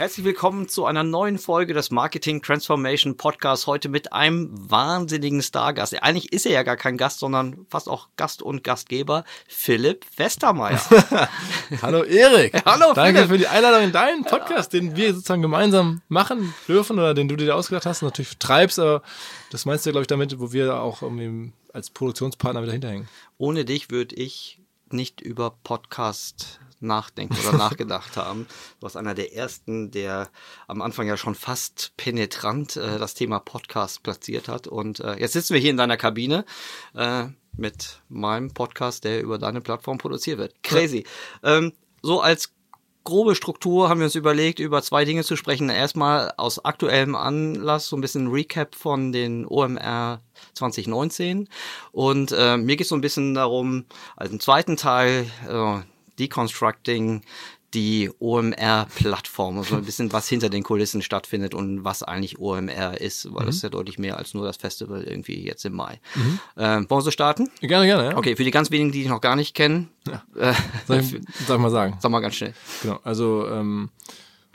Herzlich willkommen zu einer neuen Folge des Marketing Transformation Podcasts. Heute mit einem wahnsinnigen Stargast. Eigentlich ist er ja gar kein Gast, sondern fast auch Gast und Gastgeber, Philipp Westermeier. Hallo Erik. Hallo Danke Philipp. für die Einladung in deinen Podcast, den wir sozusagen gemeinsam machen dürfen oder den du dir ausgedacht hast und natürlich treibst, aber das meinst du, glaube ich, damit, wo wir auch irgendwie als Produktionspartner wieder hinterhängen. Ohne dich würde ich nicht über Podcast nachdenken oder nachgedacht haben. Du warst einer der ersten, der am Anfang ja schon fast penetrant äh, das Thema Podcast platziert hat. Und äh, jetzt sitzen wir hier in deiner Kabine äh, mit meinem Podcast, der über deine Plattform produziert wird. Crazy. Ähm, so als grobe Struktur haben wir uns überlegt, über zwei Dinge zu sprechen. Erstmal aus aktuellem Anlass so ein bisschen Recap von den OMR 2019. Und äh, mir geht es so ein bisschen darum, als im zweiten Teil äh, Deconstructing die OMR-Plattform, also ein bisschen was hinter den Kulissen stattfindet und was eigentlich OMR ist, weil das ist ja deutlich mehr als nur das Festival irgendwie jetzt im Mai. Äh, wollen wir so starten? Gerne, gerne, ja. Okay, für die ganz wenigen, die dich noch gar nicht kennen, äh, Soll ich, mal sagen. sag mal ganz schnell. Genau. Also ähm,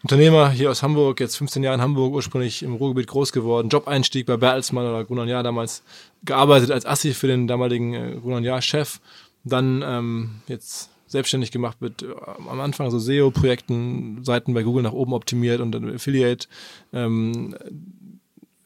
Unternehmer hier aus Hamburg, jetzt 15 Jahre in Hamburg, ursprünglich im Ruhrgebiet groß geworden, Job-Einstieg bei Bertelsmann oder Gruner Jahr damals gearbeitet als Assi für den damaligen äh, Gruner Jahr Chef, dann ähm, jetzt selbstständig gemacht mit äh, am Anfang so SEO-Projekten, Seiten bei Google nach oben optimiert und dann Affiliate ähm,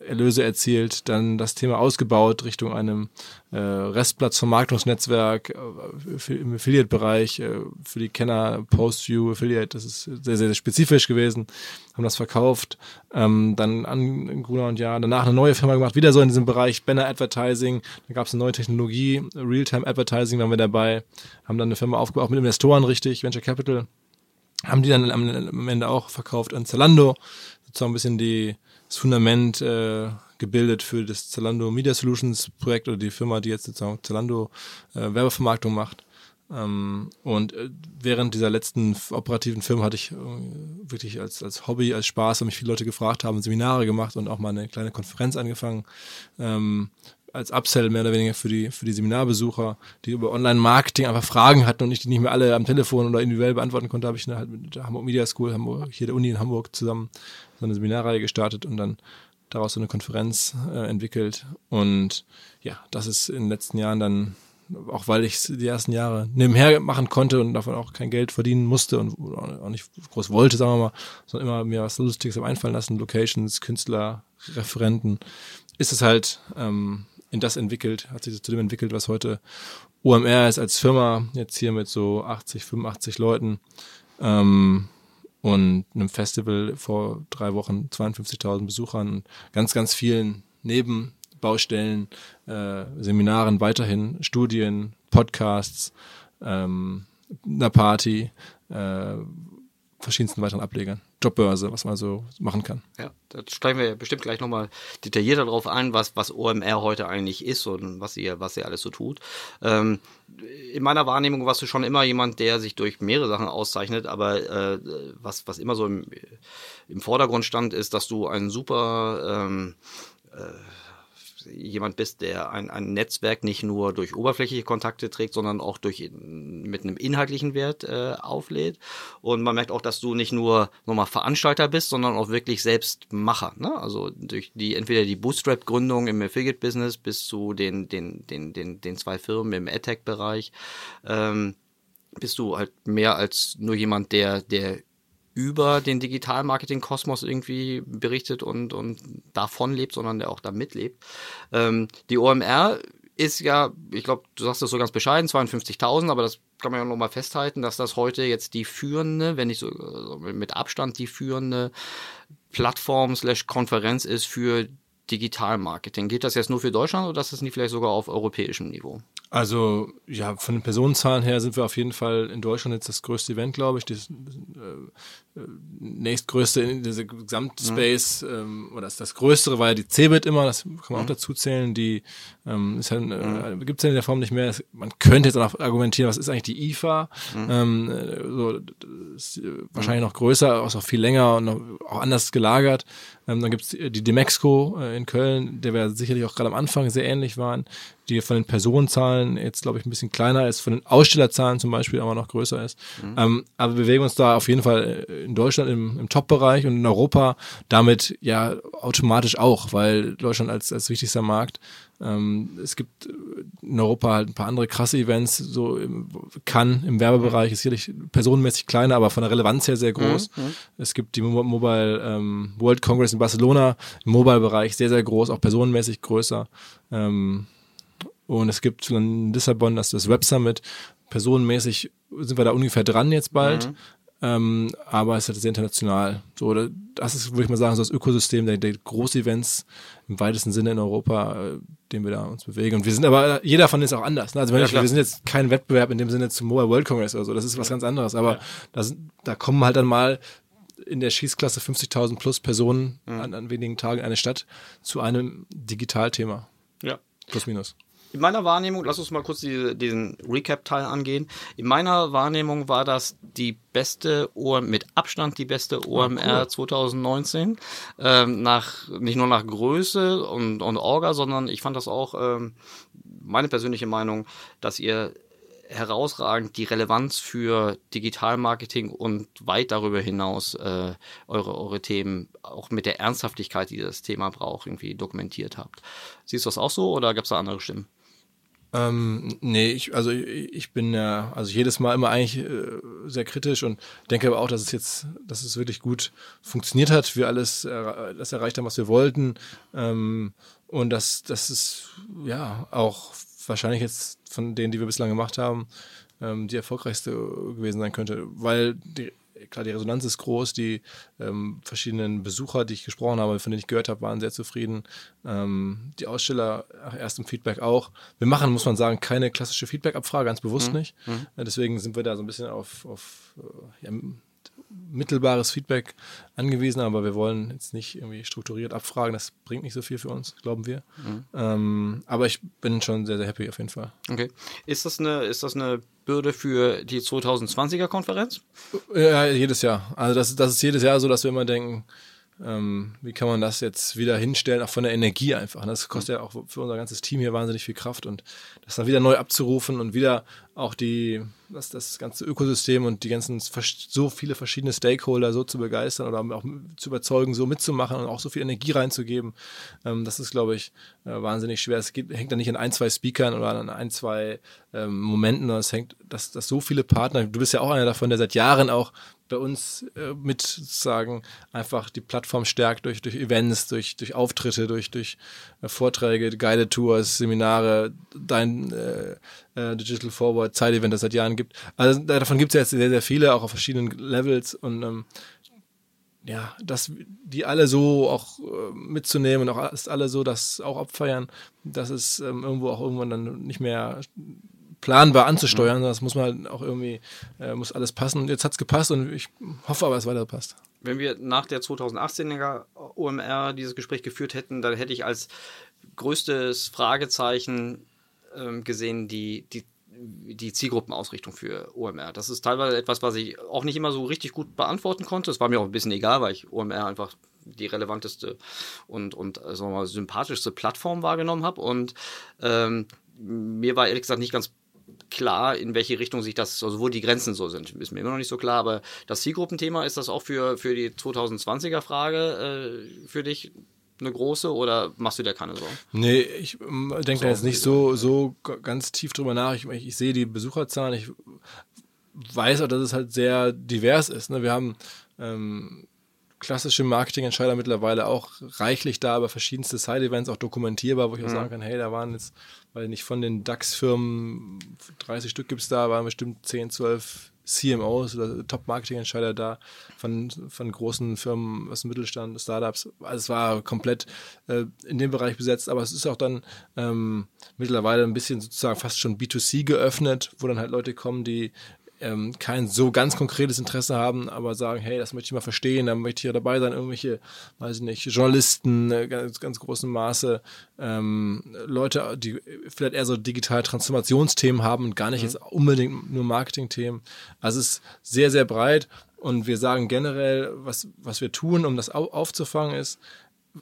Erlöse erzielt, dann das Thema ausgebaut Richtung einem äh, Restplatzvermarktungsnetzwerk äh, im Affiliate-Bereich äh, für die Kenner Postview Affiliate, das ist sehr, sehr spezifisch gewesen, haben das verkauft, ähm, dann an Gruner und Jahr, danach eine neue Firma gemacht, wieder so in diesem Bereich Banner Advertising, da gab es eine neue Technologie, Realtime Advertising waren wir dabei, haben dann eine Firma aufgebaut, auch mit Investoren richtig, Venture Capital, haben die dann am, am Ende auch verkauft an Zalando, sozusagen ein bisschen die, das Fundament äh, gebildet für das Zalando Media Solutions Projekt oder die Firma, die jetzt sozusagen Zalando äh, Werbevermarktung macht. Ähm, und äh, während dieser letzten operativen Firma hatte ich äh, wirklich als, als Hobby, als Spaß, weil mich viele Leute gefragt haben, Seminare gemacht und auch mal eine kleine Konferenz angefangen. Ähm, als Upsell mehr oder weniger für die, für die Seminarbesucher, die über Online-Marketing einfach Fragen hatten und ich die nicht mehr alle am Telefon oder individuell beantworten konnte, habe ich dann halt mit der Hamburg Media School, Hamburg, hier der Uni in Hamburg zusammen so eine Seminarreihe gestartet und dann daraus so eine Konferenz äh, entwickelt. Und ja, das ist in den letzten Jahren dann, auch weil ich die ersten Jahre nebenher machen konnte und davon auch kein Geld verdienen musste und auch nicht groß wollte, sagen wir mal, sondern immer mir was Lustiges am einfallen lassen, Locations, Künstler, Referenten, ist es halt ähm, in das entwickelt, hat sich zu dem entwickelt, was heute OMR ist als Firma, jetzt hier mit so 80, 85 Leuten. Ähm, und einem Festival vor drei Wochen 52.000 Besuchern, ganz, ganz vielen Nebenbaustellen, äh, Seminaren weiterhin, Studien, Podcasts, ähm, einer Party, äh, verschiedensten weiteren Ablegern, Jobbörse, was man so machen kann. Ja, da steigen wir bestimmt gleich nochmal detaillierter darauf ein, was, was OMR heute eigentlich ist und was ihr, was ihr alles so tut. Ähm, in meiner Wahrnehmung warst du schon immer jemand, der sich durch mehrere Sachen auszeichnet, aber äh, was, was immer so im, im Vordergrund stand, ist, dass du ein super ähm, jemand bist, der ein, ein Netzwerk nicht nur durch oberflächliche Kontakte trägt, sondern auch durch mit einem inhaltlichen Wert äh, auflädt. Und man merkt auch, dass du nicht nur nochmal Veranstalter bist, sondern auch wirklich selbst Macher. Ne? Also durch die entweder die Bootstrap-Gründung im Affiliate-Business bis zu den, den, den, den, den zwei Firmen im AdTech-Bereich ähm, bist du halt mehr als nur jemand, der, der über den Digital-Marketing-Kosmos irgendwie berichtet und, und davon lebt, sondern der auch da mitlebt. Ähm, die OMR ist ja, ich glaube, du sagst das so ganz bescheiden, 52.000, aber das kann man ja nochmal festhalten, dass das heute jetzt die führende, wenn nicht so also mit Abstand die führende Plattform slash Konferenz ist für Digital-Marketing. Geht das jetzt nur für Deutschland oder ist das nicht vielleicht sogar auf europäischem Niveau? Also, ja, von den Personenzahlen her sind wir auf jeden Fall in Deutschland jetzt das größte Event, glaube ich. Das äh, nächstgrößte in dieser Gesamtspace, mhm. ähm, oder das, das größere war ja die CeBIT immer, das kann man mhm. auch dazu zählen. Die ähm, ist halt, äh, mhm. gibt es ja in der Form nicht mehr. Man könnte jetzt auch argumentieren, was ist eigentlich die IFA? Ähm, äh, so, ist äh, wahrscheinlich noch größer, auch viel länger und noch, auch anders gelagert. Ähm, dann gibt es die Demexco äh, in Köln, der wir sicherlich auch gerade am Anfang sehr ähnlich waren, die von den Personenzahlen jetzt, glaube ich, ein bisschen kleiner ist, von den Ausstellerzahlen zum Beispiel aber noch größer ist. Ähm, aber wir bewegen uns da auf jeden Fall äh, in Deutschland im, im Top-Bereich und in Europa damit ja automatisch auch, weil Deutschland als, als wichtigster Markt ähm, es gibt in Europa halt ein paar andere krasse Events, so kann im Werbebereich, ist sicherlich personenmäßig kleiner, aber von der Relevanz her sehr groß. Mhm. Es gibt die Mobile ähm, World Congress in Barcelona, im Mobile-Bereich sehr, sehr groß, auch personenmäßig größer. Ähm, und es gibt in Lissabon das, das Web Summit, personenmäßig sind wir da ungefähr dran jetzt bald. Mhm. Ähm, aber es ist halt sehr international. So, das ist, würde ich mal sagen, so das Ökosystem der, der Großevents im weitesten Sinne in Europa, äh, dem wir da uns bewegen. Und wir sind aber, jeder von ist auch anders. Ne? Also ja, ich, wir sind jetzt kein Wettbewerb in dem Sinne zum Mobile World Congress oder so, das ist was ganz anderes. Aber ja. das, da kommen halt dann mal in der Schießklasse 50.000 plus Personen mhm. an, an wenigen Tagen in eine Stadt zu einem Digitalthema. Ja. Plus minus in meiner Wahrnehmung, lass uns mal kurz die, diesen Recap-Teil angehen. In meiner Wahrnehmung war das die beste OM, mit Abstand die beste OMR oh, cool. 2019. Ähm, nach, nicht nur nach Größe und, und Orga, sondern ich fand das auch, ähm, meine persönliche Meinung, dass ihr herausragend die Relevanz für Digitalmarketing und weit darüber hinaus äh, eure, eure Themen auch mit der Ernsthaftigkeit, die das Thema braucht, irgendwie dokumentiert habt. Siehst du das auch so oder gab es da andere Stimmen? Ähm, nee, ich, also ich bin ja, also jedes Mal immer eigentlich äh, sehr kritisch und denke aber auch, dass es jetzt, dass es wirklich gut funktioniert hat, wir alles äh, das erreicht haben, was wir wollten. Ähm, und dass, dass es ja auch wahrscheinlich jetzt von denen, die wir bislang gemacht haben, ähm, die erfolgreichste gewesen sein könnte, weil die klar, die Resonanz ist groß. Die ähm, verschiedenen Besucher, die ich gesprochen habe, von denen ich gehört habe, waren sehr zufrieden. Ähm, die Aussteller erst im Feedback auch. Wir machen, muss man sagen, keine klassische Feedback-Abfrage, ganz bewusst mhm. nicht. Mhm. Deswegen sind wir da so ein bisschen auf, auf äh, ja, mittelbares Feedback angewiesen, aber wir wollen jetzt nicht irgendwie strukturiert abfragen. Das bringt nicht so viel für uns, glauben wir. Mhm. Ähm, aber ich bin schon sehr, sehr happy auf jeden Fall. Okay. Ist das eine, ist das eine Bürde für die 2020er Konferenz? Ja, jedes Jahr. Also das, das ist jedes Jahr so, dass wir immer denken, ähm, wie kann man das jetzt wieder hinstellen, auch von der Energie einfach. Das kostet ja auch für unser ganzes Team hier wahnsinnig viel Kraft und das dann wieder neu abzurufen und wieder auch die, das, das ganze Ökosystem und die ganzen, so viele verschiedene Stakeholder so zu begeistern oder auch zu überzeugen, so mitzumachen und auch so viel Energie reinzugeben, ähm, das ist, glaube ich, äh, wahnsinnig schwer. Es geht, hängt da nicht an ein, zwei Speakern oder an ein, zwei ähm, Momenten, sondern es hängt, dass, dass so viele Partner, du bist ja auch einer davon, der seit Jahren auch bei uns äh, mit sozusagen einfach die Plattform stärkt durch, durch Events, durch, durch Auftritte, durch, durch äh, Vorträge, Guided Tours, Seminare, dein äh, äh, Digital Forward, Zeitevent, das seit Jahren gibt. Also davon gibt es ja jetzt sehr, sehr viele, auch auf verschiedenen Levels und ähm, ja, dass die alle so auch äh, mitzunehmen und auch alle so das auch abfeiern, das ist ähm, irgendwo auch irgendwann dann nicht mehr planbar anzusteuern. Das muss man halt auch irgendwie, äh, muss alles passen. Und jetzt hat es gepasst und ich hoffe aber, es weiter passt. Wenn wir nach der 2018er OMR dieses Gespräch geführt hätten, dann hätte ich als größtes Fragezeichen ähm, gesehen, die, die die Zielgruppenausrichtung für OMR. Das ist teilweise etwas, was ich auch nicht immer so richtig gut beantworten konnte. Es war mir auch ein bisschen egal, weil ich OMR einfach die relevanteste und, und äh, sagen wir mal, sympathischste Plattform wahrgenommen habe. Und ähm, mir war ehrlich gesagt nicht ganz klar, in welche Richtung sich das, also wo die Grenzen so sind. Ist mir immer noch nicht so klar, aber das Zielgruppenthema, ist das auch für, für die 2020er Frage äh, für dich eine große oder machst du dir keine Sorgen? Nee, ich ähm, denke da jetzt nicht so, so ganz tief drüber nach. Ich, ich, ich sehe die Besucherzahlen, ich weiß auch, dass es halt sehr divers ist. Ne? Wir haben ähm, klassische Marketingentscheider mittlerweile auch reichlich da, aber verschiedenste Side-Events auch dokumentierbar, wo ich auch mhm. sagen kann, hey, da waren jetzt, weil nicht von den DAX-Firmen, 30 Stück gibt es da, waren bestimmt 10, 12 CMOs oder Top-Marketing-Entscheider da von, von großen Firmen aus dem Mittelstand, Startups. Also es war komplett äh, in dem Bereich besetzt, aber es ist auch dann ähm, mittlerweile ein bisschen sozusagen fast schon B2C geöffnet, wo dann halt Leute kommen, die ähm, kein so ganz konkretes Interesse haben, aber sagen, hey, das möchte ich mal verstehen, da möchte ich ja dabei sein, irgendwelche, weiß ich nicht, Journalisten, äh, ganz, ganz großem Maße, ähm, Leute, die vielleicht eher so digitale Transformationsthemen haben und gar nicht mhm. jetzt unbedingt nur Marketingthemen. Also es ist sehr, sehr breit und wir sagen generell, was, was wir tun, um das au aufzufangen, ist,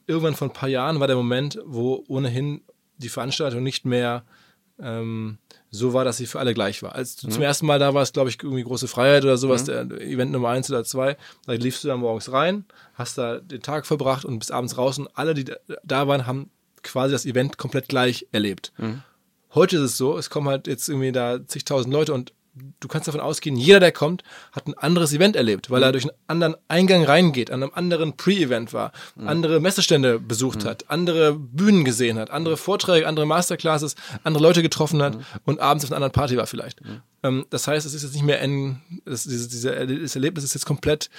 irgendwann vor ein paar Jahren war der Moment, wo ohnehin die Veranstaltung nicht mehr ähm, so war, dass sie für alle gleich war. Als du mhm. zum ersten Mal da warst, glaube ich, irgendwie große Freiheit oder sowas, mhm. der Event Nummer eins oder zwei, da liefst du dann morgens rein, hast da den Tag verbracht und bis abends raus und alle, die da waren, haben quasi das Event komplett gleich erlebt. Mhm. Heute ist es so, es kommen halt jetzt irgendwie da zigtausend Leute und du kannst davon ausgehen, jeder, der kommt, hat ein anderes Event erlebt, weil er mhm. durch einen anderen Eingang reingeht, an einem anderen Pre-Event war, mhm. andere Messestände besucht mhm. hat, andere Bühnen gesehen hat, andere Vorträge, andere Masterclasses, andere Leute getroffen hat mhm. und abends auf einer anderen Party war vielleicht. Mhm. Ähm, das heißt, es ist jetzt nicht mehr ein, das, dieses, dieses Erlebnis ist jetzt komplett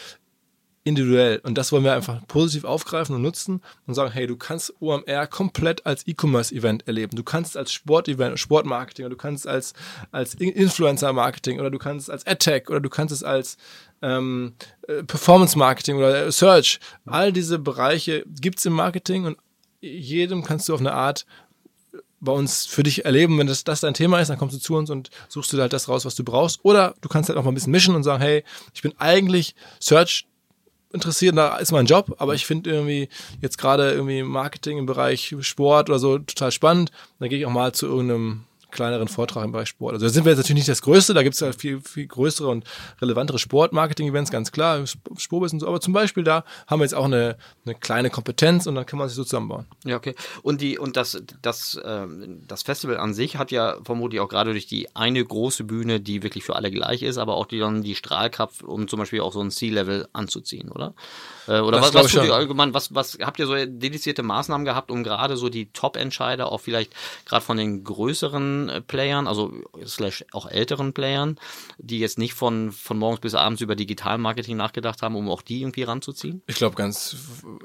individuell. Und das wollen wir einfach positiv aufgreifen und nutzen und sagen, hey, du kannst OMR komplett als E-Commerce-Event erleben. Du kannst es als Sport-Event, Sportmarketing oder du kannst als, als Influencer-Marketing oder du kannst es als AdTech oder du kannst es als ähm, äh, Performance-Marketing oder Search. All diese Bereiche gibt es im Marketing und jedem kannst du auf eine Art bei uns für dich erleben. Wenn das, das dein Thema ist, dann kommst du zu uns und suchst du halt das raus, was du brauchst. Oder du kannst halt auch mal ein bisschen mischen und sagen, hey, ich bin eigentlich Search interessiert, da ist mein Job, aber ich finde irgendwie jetzt gerade irgendwie Marketing im Bereich Sport oder so total spannend. Dann gehe ich auch mal zu irgendeinem kleineren Vortrag im Bereich Sport. Also da sind wir jetzt natürlich nicht das Größte, da gibt es ja viel, viel größere und relevantere Sportmarketing-Events, ganz klar, Spurbiss und so, aber zum Beispiel da haben wir jetzt auch eine, eine kleine Kompetenz und dann kann man sich so zusammenbauen. Ja, okay. Und die, und das, das, ähm, das Festival an sich hat ja vermutlich auch gerade durch die eine große Bühne, die wirklich für alle gleich ist, aber auch die dann die Strahlkraft, um zum Beispiel auch so ein C-Level anzuziehen, oder? Äh, oder das was, was tut allgemein, was, was habt ihr so dedizierte Maßnahmen gehabt, um gerade so die Top-Entscheider auch vielleicht gerade von den größeren äh, Playern, also slash auch älteren Playern, die jetzt nicht von, von morgens bis abends über Digitalmarketing nachgedacht haben, um auch die irgendwie ranzuziehen? Ich glaube ganz,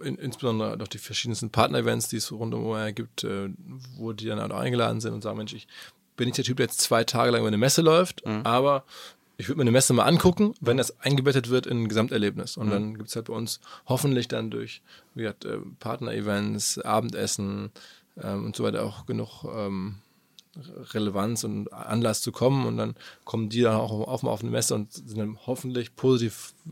in, insbesondere durch die verschiedensten Partner-Events, die es rund um OR gibt, äh, wo die dann auch eingeladen sind und sagen, Mensch, ich bin nicht der Typ, der jetzt zwei Tage lang über eine Messe läuft, mhm. aber ich würde mir eine Messe mal angucken, wenn das eingebettet wird in ein Gesamterlebnis. Und mhm. dann gibt es halt bei uns hoffentlich dann durch wie gesagt, äh, Partner-Events, Abendessen ähm, und so weiter auch genug ähm, Relevanz und Anlass zu kommen und dann kommen die dann auch auf, auf eine Messe und sind dann hoffentlich positiv äh,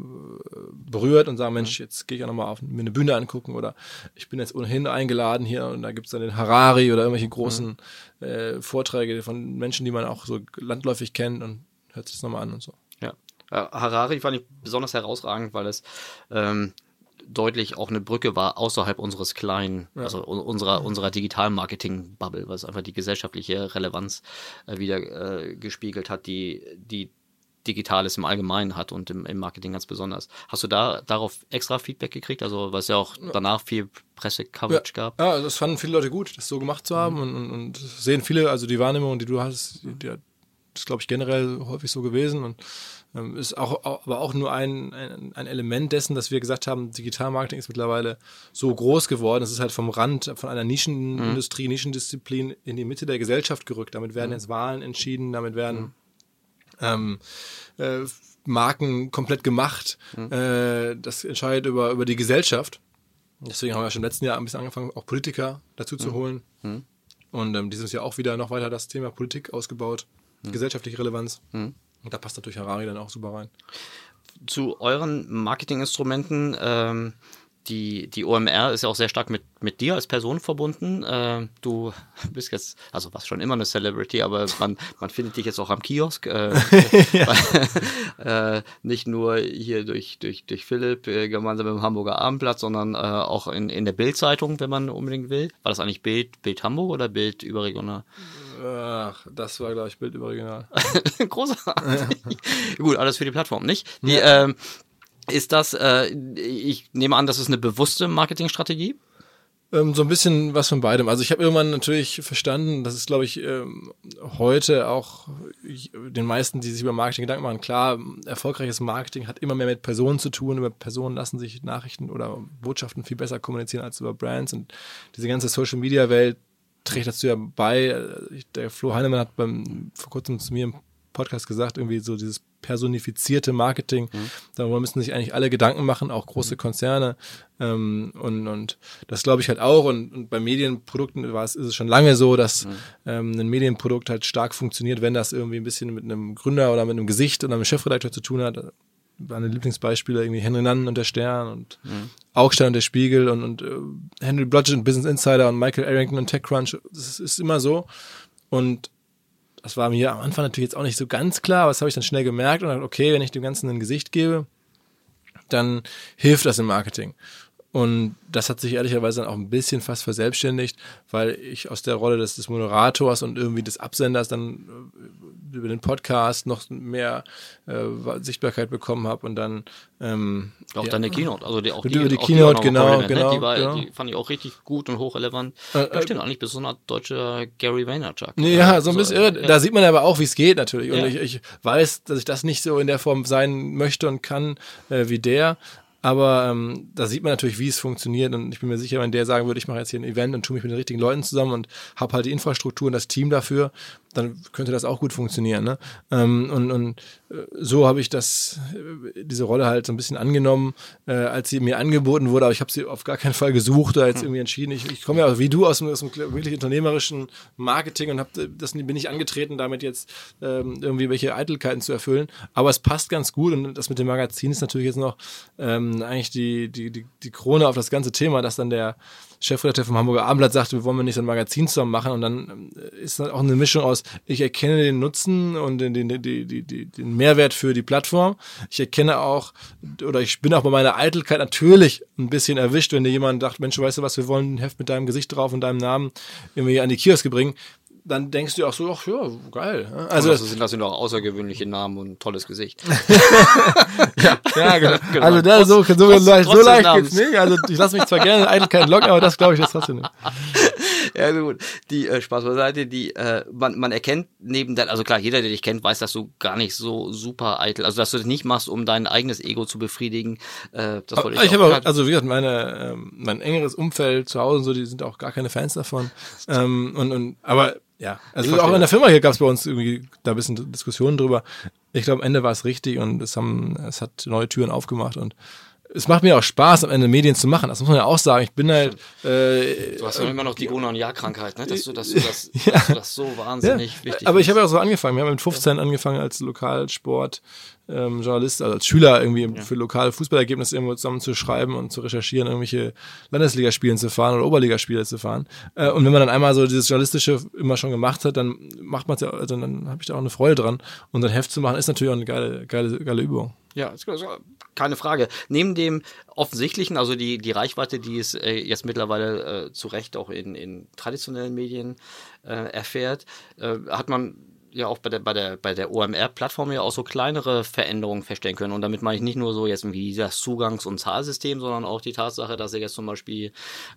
berührt und sagen, Mensch, jetzt gehe ich auch nochmal auf mir eine Bühne angucken oder ich bin jetzt ohnehin eingeladen hier und da gibt es dann den Harari oder irgendwelche großen mhm. äh, Vorträge von Menschen, die man auch so landläufig kennt und hört sich das nochmal an und so. Ja. Harari fand ich besonders herausragend, weil es ähm, deutlich auch eine Brücke war außerhalb unseres kleinen, ja. also unserer, unserer digitalen Marketing-Bubble, was einfach die gesellschaftliche Relevanz äh, wieder äh, gespiegelt hat, die, die Digitales im Allgemeinen hat und im, im, Marketing ganz besonders. Hast du da darauf extra Feedback gekriegt? Also, was ja auch danach viel Presse-Coverage ja, gab? Ja, das fanden viele Leute gut, das so gemacht zu haben mhm. und, und, und, sehen viele, also die Wahrnehmung, die du hast, die, die das ist, glaube ich, generell häufig so gewesen und ist auch, aber auch nur ein, ein, ein, Element dessen, dass wir gesagt haben, Digitalmarketing ist mittlerweile so groß geworden. Es ist halt vom Rand, von einer Nischenindustrie, mhm. Nischendisziplin in die Mitte der Gesellschaft gerückt. Damit werden mhm. jetzt Wahlen entschieden, damit werden mhm. ähm, äh, Marken komplett gemacht. Mhm. Äh, das entscheidet über, über die Gesellschaft. Deswegen haben wir schon im letzten Jahr ein bisschen angefangen, auch Politiker dazu zu mhm. holen. Mhm. Und ähm, dieses Jahr auch wieder noch weiter das Thema Politik ausgebaut gesellschaftliche Relevanz. Und da passt natürlich Harari dann auch super rein. Zu euren Marketinginstrumenten, ähm, die, die OMR ist ja auch sehr stark mit, mit dir als Person verbunden. Äh, du bist jetzt, also was schon immer eine Celebrity, aber man, man findet dich jetzt auch am Kiosk. Äh, äh, nicht nur hier durch, durch, durch Philipp äh, gemeinsam mit dem Hamburger Abendblatt, sondern äh, auch in, in der Bildzeitung, wenn man unbedingt will. War das eigentlich Bild, Bild Hamburg oder Bild überregional? Mhm. Ach, das war, glaube ich, Bild überregional. Großartig. Ja. Gut, alles für die Plattform, nicht? Die, ja. ähm, ist das, äh, ich nehme an, das ist eine bewusste Marketingstrategie? Ähm, so ein bisschen was von beidem. Also ich habe irgendwann natürlich verstanden, das ist, glaube ich, ähm, heute auch den meisten, die sich über Marketing Gedanken machen, klar, erfolgreiches Marketing hat immer mehr mit Personen zu tun. Über Personen lassen sich Nachrichten oder Botschaften viel besser kommunizieren als über Brands. Und diese ganze Social-Media-Welt trägt dazu ja bei. Der Flo Heinemann hat beim, vor kurzem zu mir im Podcast gesagt, irgendwie so dieses personifizierte Marketing. Mhm. Darüber müssen sich eigentlich alle Gedanken machen, auch große Konzerne. Ähm, und, und das glaube ich halt auch. Und, und bei Medienprodukten war es, ist es schon lange so, dass mhm. ähm, ein Medienprodukt halt stark funktioniert, wenn das irgendwie ein bisschen mit einem Gründer oder mit einem Gesicht oder einem Chefredakteur zu tun hat. Meine Lieblingsbeispiele irgendwie Henry Nannen und der Stern und mhm. Augstein und der Spiegel und, und uh, Henry Blodgett und Business Insider und Michael Arrington und TechCrunch. Das ist immer so. Und das war mir am Anfang natürlich jetzt auch nicht so ganz klar, aber das habe ich dann schnell gemerkt und dachte, okay, wenn ich dem Ganzen ein Gesicht gebe, dann hilft das im Marketing. Und das hat sich ehrlicherweise dann auch ein bisschen fast verselbstständigt, weil ich aus der Rolle des, des Moderators und irgendwie des Absenders dann äh, über den Podcast noch mehr äh, Sichtbarkeit bekommen habe und dann ähm, auch ja, deine Keynote, also die, auch die, die Keynote, die genau, ne? genau, die, war, genau. die fand ich auch richtig gut und hochrelevant. Äh, da steht äh, eigentlich besonders deutscher Gary Vaynerchuk. Ja, so ein bisschen. ja. Da sieht man aber auch, wie es geht natürlich. Und ja. ich, ich weiß, dass ich das nicht so in der Form sein möchte und kann äh, wie der. Aber ähm, da sieht man natürlich, wie es funktioniert. Und ich bin mir sicher, wenn der sagen würde, ich mache jetzt hier ein Event und tue mich mit den richtigen Leuten zusammen und habe halt die Infrastruktur und das Team dafür, dann könnte das auch gut funktionieren. Ne? Ähm, und, und äh, so habe ich das, äh, diese Rolle halt so ein bisschen angenommen, äh, als sie mir angeboten wurde, aber ich habe sie auf gar keinen Fall gesucht oder jetzt hm. irgendwie entschieden. Ich, ich komme ja wie du aus dem, aus dem wirklich unternehmerischen Marketing und hab, das bin ich angetreten, damit jetzt ähm, irgendwie welche Eitelkeiten zu erfüllen. Aber es passt ganz gut und das mit dem Magazin ist natürlich jetzt noch ähm, eigentlich die, die, die, die Krone auf das ganze Thema, dass dann der Chefredakteur vom Hamburger Abendblatt sagte, wir wollen wir nicht so ein Magazin zusammen machen. Und dann äh, ist das auch eine Mischung aus, ich erkenne den Nutzen und den, den, den, den, Mehrwert für die Plattform. Ich erkenne auch, oder ich bin auch bei meiner Eitelkeit natürlich ein bisschen erwischt, wenn dir jemand sagt, Mensch, weißt du was, wir wollen ein Heft mit deinem Gesicht drauf und deinem Namen irgendwie an die Kioske bringen dann denkst du auch so, ach ja, geil. Also das sind, das sind auch außergewöhnliche Namen und ein tolles Gesicht. ja, ja, genau. genau. Also da, so, so, trotz, leicht, so leicht geht's nicht. Also ich lasse mich zwar gerne Eitelkeit locken, aber das glaube ich das trotzdem nicht. ja gut, die äh, Spaß beiseite, die äh, man, man erkennt neben dein, also klar, jeder, der dich kennt, weiß, dass du gar nicht so super eitel, also dass du das nicht machst, um dein eigenes Ego zu befriedigen. Äh, das wollte ich, ich habe also wie gesagt, meine, ähm, mein engeres Umfeld zu Hause, so, die sind auch gar keine Fans davon. Ähm, und, und aber ja, also auch in der Firma hier gab es bei uns irgendwie da ein bisschen Diskussionen drüber. Ich glaube, am Ende war es richtig und es haben, es hat neue Türen aufgemacht und es macht mir auch Spaß, am Ende Medien zu machen. Das muss man ja auch sagen. Ich bin halt. Äh, du hast ja immer noch die Gona- und Ja-Krankheit, ne? dass, du, dass, du das, ja. dass du das so wahnsinnig ja. wichtig Aber ich habe ja auch so angefangen. Wir haben mit 15 ja. angefangen als Lokalsport. Ähm, Journalist, also als Schüler irgendwie ja. für lokale Fußballergebnisse irgendwo zusammen zu schreiben und zu recherchieren, irgendwelche Landesligaspielen zu fahren oder Oberligaspiele zu fahren. Äh, und wenn man dann einmal so dieses Journalistische immer schon gemacht hat, dann macht man ja, also dann habe ich da auch eine Freude dran. Und ein Heft zu machen, ist natürlich auch eine geile, geile, geile Übung. Ja, keine Frage. Neben dem offensichtlichen, also die, die Reichweite, die es äh, jetzt mittlerweile äh, zu Recht auch in, in traditionellen Medien äh, erfährt, äh, hat man ja auch bei der, bei der, bei der OMR-Plattform ja auch so kleinere Veränderungen feststellen können. Und damit meine ich nicht nur so jetzt wie das Zugangs- und Zahlsystem, sondern auch die Tatsache, dass ihr jetzt zum Beispiel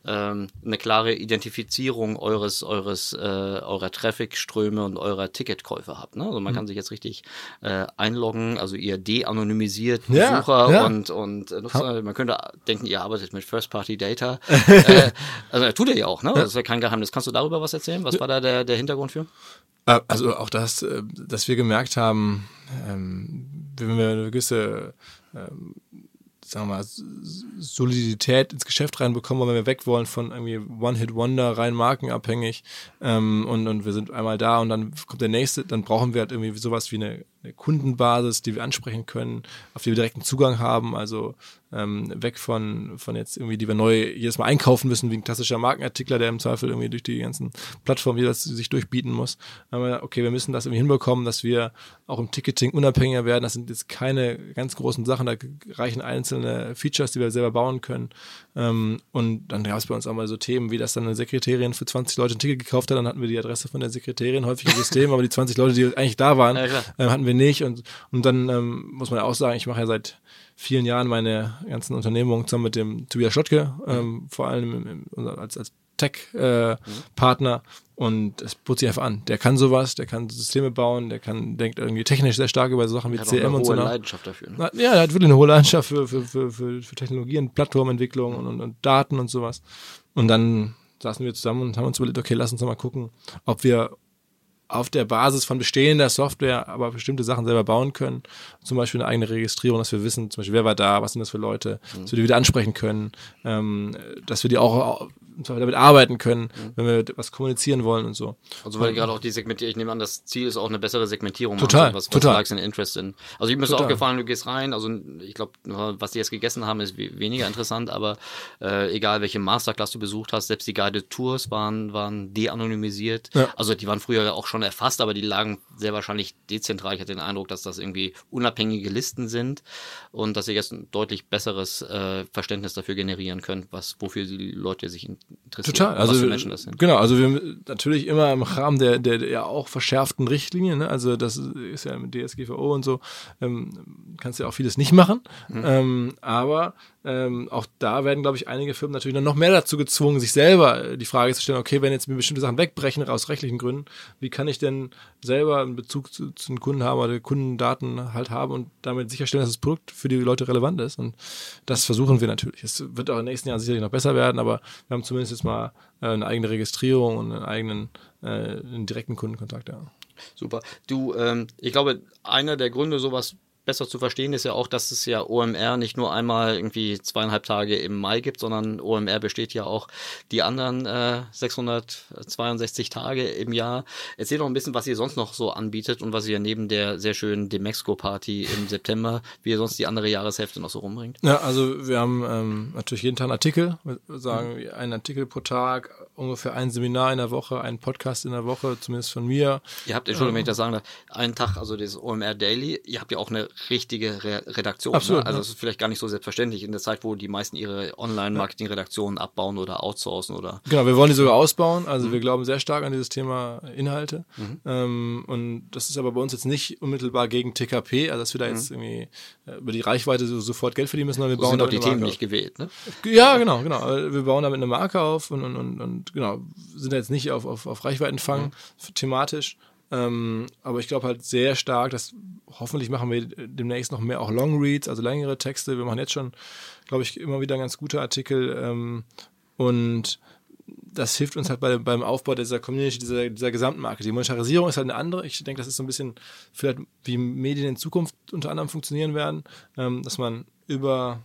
ähm, eine klare Identifizierung eures, eures, äh, eurer Traffic-Ströme und eurer Ticketkäufe habt. Ne? Also man mhm. kann sich jetzt richtig äh, einloggen, also ihr de-anonymisiert Besucher ja, ja. und, und äh, Nutzer. Man könnte denken, ihr arbeitet mit First-Party-Data. äh, also tut ihr ja auch, ne? Das ist ja kein Geheimnis. Kannst du darüber was erzählen? Was war da der, der Hintergrund für? Äh, also auch das, äh, dass wir gemerkt haben, ähm, wenn wir eine gewisse, ähm, sagen wir mal, Solidität ins Geschäft reinbekommen, wenn wir weg wollen von irgendwie One-Hit-Wonder, rein markenabhängig ähm, und, und wir sind einmal da und dann kommt der nächste, dann brauchen wir halt irgendwie sowas wie eine, eine Kundenbasis, die wir ansprechen können, auf die wir direkten Zugang haben, also ähm, weg von, von jetzt irgendwie, die wir neu jedes Mal einkaufen müssen, wie ein klassischer Markenartikler, der im Zweifel irgendwie durch die ganzen Plattformen jeweils sich durchbieten muss. Aber okay, wir müssen das irgendwie hinbekommen, dass wir auch im Ticketing unabhängiger werden. Das sind jetzt keine ganz großen Sachen, da reichen einzelne Features, die wir selber bauen können. Ähm, und dann gab es bei uns auch mal so Themen, wie das dann eine Sekretärin für 20 Leute ein Ticket gekauft hat, dann hatten wir die Adresse von der Sekretärin häufig im System, aber die 20 Leute, die eigentlich da waren, ja, ähm, hatten wir wir nicht. Und, und dann ähm, muss man ja auch sagen, ich mache ja seit vielen Jahren meine ganzen Unternehmungen zusammen mit dem Tobias Schottke, ähm, vor allem im, als, als Tech-Partner. Äh, und es putzt sich einfach an. Der kann sowas, der kann Systeme bauen, der kann, denkt irgendwie technisch sehr stark über so Sachen wie Hat CM eine und so. hohe nach. Leidenschaft dafür. Ne? Na, Ja, er hat wirklich eine hohe Leidenschaft für, für, für, für, für Technologien, Plattformentwicklung und, und, und Daten und sowas. Und dann saßen wir zusammen und haben uns überlegt, okay, lass uns mal gucken, ob wir auf der Basis von bestehender Software aber bestimmte Sachen selber bauen können. Zum Beispiel eine eigene Registrierung, dass wir wissen, zum Beispiel, wer war da, was sind das für Leute, dass wir die wieder ansprechen können, ähm, dass wir die auch damit arbeiten können, wenn wir was kommunizieren wollen und so. Also weil gerade auch die Segmentierung, ich nehme an, das Ziel ist auch eine bessere Segmentierung. Total, machen, was, was total. Likes and Interest sind. Also ich mir ist aufgefallen, du gehst rein, also ich glaube, was die jetzt gegessen haben, ist we- weniger interessant, aber äh, egal welche Masterclass du besucht hast, selbst die Guided Tours waren, waren de-anonymisiert. Ja. Also die waren früher auch schon erfasst, aber die lagen sehr wahrscheinlich dezentral. Ich hatte den Eindruck, dass das irgendwie unabhängige Listen sind und dass ihr jetzt ein deutlich besseres äh, Verständnis dafür generieren könnt, was wofür die Leute sich interessieren. Total. Also, was für Menschen das sind. Genau, also wir natürlich immer im Rahmen der, der, der ja auch verschärften Richtlinien, ne? also das ist ja mit DSGVO und so, ähm, kannst du ja auch vieles nicht machen, Mhm. ähm, aber ähm, auch da werden, glaube ich, einige Firmen natürlich noch mehr dazu gezwungen, sich selber äh, die Frage zu stellen, okay, wenn jetzt mir bestimmte Sachen wegbrechen aus rechtlichen Gründen, wie kann ich denn selber einen Bezug zu, zu den Kunden haben oder Kundendaten halt haben und damit sicherstellen, dass das Produkt für die Leute relevant ist und das versuchen wir natürlich. Es wird auch in den nächsten Jahren sicherlich noch besser werden, aber wir haben zumindest jetzt mal äh, eine eigene Registrierung und einen eigenen äh, einen direkten Kundenkontakt. Ja. Super. Du, ähm, ich glaube, einer der Gründe, sowas besser zu verstehen, ist ja auch, dass es ja OMR nicht nur einmal irgendwie zweieinhalb Tage im Mai gibt, sondern OMR besteht ja auch die anderen äh, 662 Tage im Jahr. Erzähl doch ein bisschen, was ihr sonst noch so anbietet und was ihr neben der sehr schönen Demexco-Party im September, wie ihr sonst die andere Jahreshälfte noch so rumbringt. Ja, also wir haben ähm, natürlich jeden Tag einen Artikel, wir sagen einen Artikel pro Tag, ungefähr ein Seminar in der Woche, einen Podcast in der Woche, zumindest von mir. Ihr habt, Entschuldigung, wenn ich das sagen darf, einen Tag, also das OMR Daily, ihr habt ja auch eine richtige Re Redaktion. Absolut, ne? Also ja. das ist vielleicht gar nicht so selbstverständlich in der Zeit, wo die meisten ihre Online-Marketing-Redaktionen abbauen oder outsourcen oder Genau, wir wollen die sogar ausbauen. Also wir glauben sehr stark an dieses Thema Inhalte. Ähm, und das ist aber bei uns jetzt nicht unmittelbar gegen TKP, also dass wir da jetzt irgendwie äh, über die Reichweite so, sofort Geld verdienen müssen, sondern wir so bauen sind doch damit die Themen nicht gewählt. Ne? Ja, genau, genau. Wir bauen damit eine Marke auf und, und, und, und genau, sind jetzt nicht auf, auf, auf Reichweitenfang thematisch. Ähm, aber ich glaube halt sehr stark, dass hoffentlich machen wir demnächst noch mehr auch Long Reads, also längere Texte. Wir machen jetzt schon, glaube ich, immer wieder ganz gute Artikel ähm, und das hilft uns halt bei, beim Aufbau dieser Community, dieser, dieser Gesamtmarke. Die Monetarisierung ist halt eine andere. Ich denke, das ist so ein bisschen vielleicht, wie Medien in Zukunft unter anderem funktionieren werden, ähm, dass man über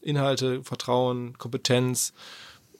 Inhalte, Vertrauen, Kompetenz,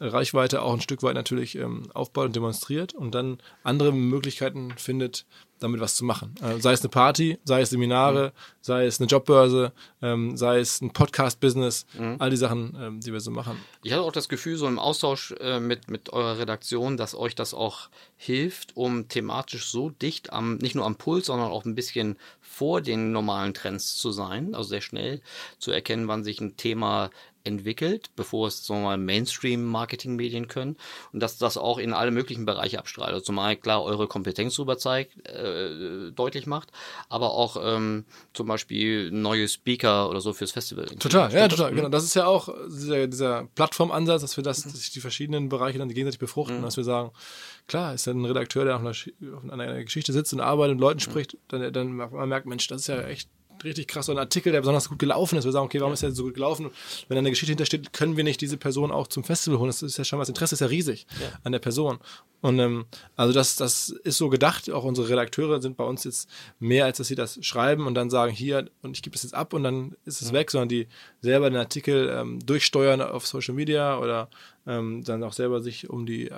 Reichweite auch ein Stück weit natürlich ähm, aufbaut und demonstriert und dann andere Möglichkeiten findet, damit was zu machen. Äh, sei es eine Party, sei es Seminare, sei es eine Jobbörse, ähm, sei es ein Podcast-Business, all die Sachen, ähm, die wir so machen. Ich hatte auch das Gefühl, so im Austausch äh, mit, mit eurer Redaktion, dass euch das auch hilft, um thematisch so dicht am, nicht nur am Puls, sondern auch ein bisschen vor den normalen Trends zu sein. Also sehr schnell zu erkennen, wann sich ein Thema entwickelt, bevor es wir mal Mainstream-Marketing-Medien können und dass das auch in alle möglichen Bereiche abstrahlt. Also zumal klar eure Kompetenz darüber zeigt, äh, deutlich macht, aber auch ähm, zum Beispiel neue Speaker oder so fürs Festival. Total, ja, total. Genau. Das ist ja auch dieser, dieser Plattformansatz, dass wir das, dass sich die verschiedenen Bereiche dann gegenseitig befruchten, dass wir sagen, klar, ist dann ein Redakteur, der auf einer, auf einer Geschichte sitzt und arbeitet und Leuten spricht, dann, dann man merkt, Mensch, das ist ja echt richtig krass, so ein Artikel, der besonders gut gelaufen ist. Wir sagen, okay, warum ist der so gut gelaufen? Wenn da eine Geschichte hintersteht, können wir nicht diese Person auch zum Festival holen. Das ist ja schon, das Interesse ist ja riesig an der Person. Und ähm, also das, das ist so gedacht. Auch unsere Redakteure sind bei uns jetzt mehr, als dass sie das schreiben und dann sagen, hier, und ich gebe es jetzt ab und dann ist es weg, sondern die selber den Artikel ähm, durchsteuern auf Social Media oder ähm, dann auch selber sich um die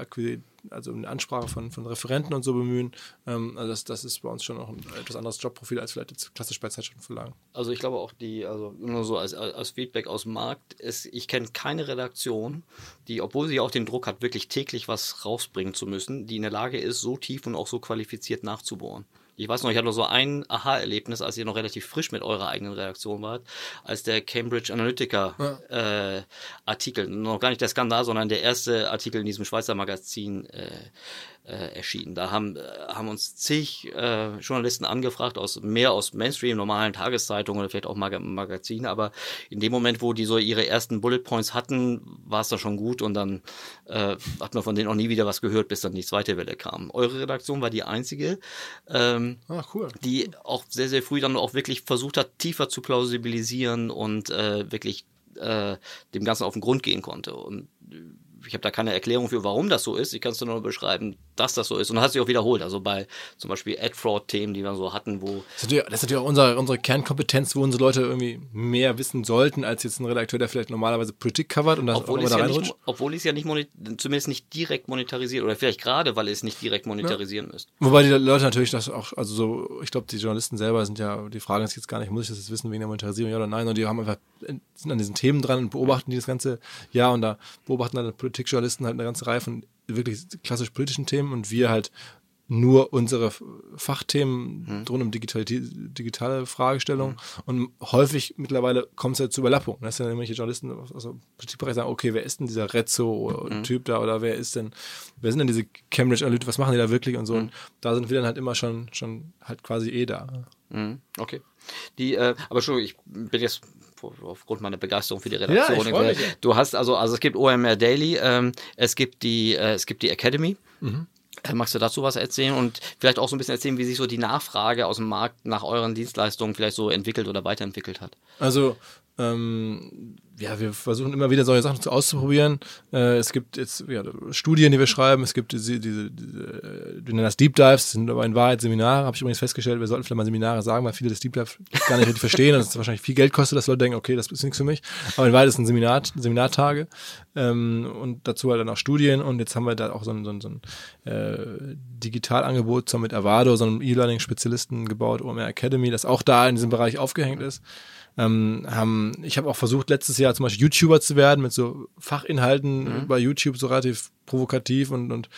also um die Ansprache von, von Referenten und so bemühen. Ähm, also das, das ist bei uns schon noch ein etwas anderes Jobprofil als vielleicht jetzt klassisch bei Zeitschriften verlagen. Also ich glaube auch die, also nur so als, als Feedback aus dem Markt, ist, ich kenne keine Redaktion, die, obwohl sie auch den Druck hat, wirklich täglich was rausbringen zu müssen, die in der Lage ist, so tief und auch so qualifiziert nachzubohren. Ich weiß noch, ich hatte noch so ein Aha-Erlebnis, als ihr noch relativ frisch mit eurer eigenen Redaktion wart, als der Cambridge Analytica äh, Artikel, noch gar nicht der Skandal, sondern der erste Artikel in diesem Schweizer Magazin äh, äh, erschienen. Da haben, äh, haben uns zig äh, Journalisten angefragt, aus mehr aus Mainstream, normalen Tageszeitungen oder vielleicht auch Mag Magazinen, aber in dem Moment, wo die so ihre ersten Bullet Points hatten, war es da schon gut und dann äh, hat man von denen auch nie wieder was gehört, bis dann die zweite Welle kam. Eure Redaktion war die einzige, ähm, Ah, cool. die auch sehr, sehr früh dann auch wirklich versucht hat, tiefer zu plausibilisieren und äh, wirklich äh, dem Ganzen auf den Grund gehen konnte. Und ich habe da keine Erklärung für, warum das so ist. Ich kann es nur beschreiben, dass das so ist. Und das hat sich auch wiederholt. Also bei zum Beispiel Ad-Fraud-Themen, die wir so hatten, wo Das ist natürlich, das ist natürlich auch unsere, unsere Kernkompetenz, wo unsere Leute irgendwie mehr wissen sollten, als jetzt ein Redakteur, der vielleicht normalerweise Politik covert und das auch obwohl immer es, da ja nicht, obwohl es ja nicht zumindest nicht direkt monetarisiert oder vielleicht gerade, weil es nicht direkt monetarisieren müsst. Wobei die Leute natürlich das auch, also so, ich glaube, die Journalisten selber sind ja, die fragen sich jetzt gar nicht, muss ich das jetzt wissen wegen der Monetarisierung, ja oder nein, und die haben einfach, sind an diesen Themen dran und beobachten die das ganze Jahr und da beobachten dann Politikjournalisten halt eine ganze Reihe von wirklich klassisch politischen Themen und wir halt nur unsere Fachthemen rund um digitale, digitale Fragestellungen und häufig mittlerweile kommt es ja zu Überlappung. Dass dann irgendwelche Journalisten aus dem Politikbereich sagen, okay, wer ist denn dieser Rezzo-Typ da oder wer ist denn, wer sind denn diese Cambridge Analytics, was machen die da wirklich und so. Und da sind wir dann halt immer schon, schon halt quasi eh da. Mhm, okay. Die, äh, aber schon, ich bin jetzt aufgrund meiner Begeisterung für die Redaktion. Ja. Du hast also, also es gibt OMR Daily, ähm, es gibt die, äh, es gibt die Academy. Äh, Magst du dazu was erzählen und vielleicht auch so ein bisschen erzählen, wie sich so die Nachfrage aus dem Markt nach euren Dienstleistungen vielleicht so entwickelt oder weiterentwickelt hat? Also, ähm, ja, wir versuchen immer wieder solche Sachen zu auszuprobieren. Äh, es gibt jetzt ja, Studien, die wir schreiben. Es gibt diese, diese, diese äh, wir nennen das Deep Dives, sind aber in Wahrheit Seminare. Habe ich übrigens festgestellt, wir sollten vielleicht mal Seminare sagen, weil viele das Deep Dive gar nicht richtig verstehen und es wahrscheinlich viel Geld kostet, dass Leute denken, okay, das ist nichts für mich. Aber in Wahrheit ist ein Seminar, Seminartage ähm, und dazu halt dann auch Studien und jetzt haben wir da auch so ein, so ein, so ein äh, Digitalangebot mit Avado, so einem E-Learning-Spezialisten gebaut, OMR Academy, das auch da in diesem Bereich aufgehängt ist. Ähm, haben, ich habe auch versucht, letztes Jahr zum Beispiel YouTuber zu werden, mit so Fachinhalten bei YouTube, so relativ provokativ und, und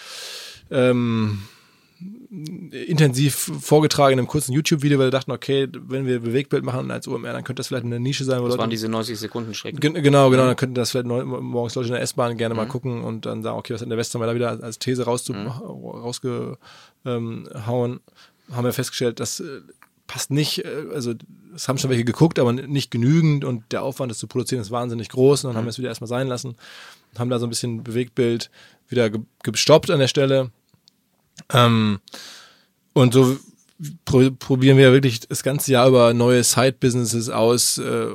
ähm, intensiv vorgetragen in einem kurzen YouTube-Video, weil wir dachten, okay, wenn wir Bewegtbild machen als OMR, dann könnte das vielleicht eine Nische sein, wo Das Leute waren diese 90 Sekunden Strecken. Gen genau, genau, dann könnten das vielleicht neu, morgens Leute in der S-Bahn gerne mal gucken und dann sagen, okay, was hat der Westermeier da wieder als These rauszu rausgehauen, haben wir festgestellt, das äh, passt nicht, äh, also es haben schon welche geguckt, aber nicht genügend und der Aufwand, das zu produzieren, ist wahnsinnig groß und dann haben wir es wieder erstmal sein lassen und haben da so ein bisschen Bewegtbild wieder ge gestoppt an der Stelle. Ähm, und so pro probieren wir wirklich das ganze Jahr über neue Side-Businesses aus, äh,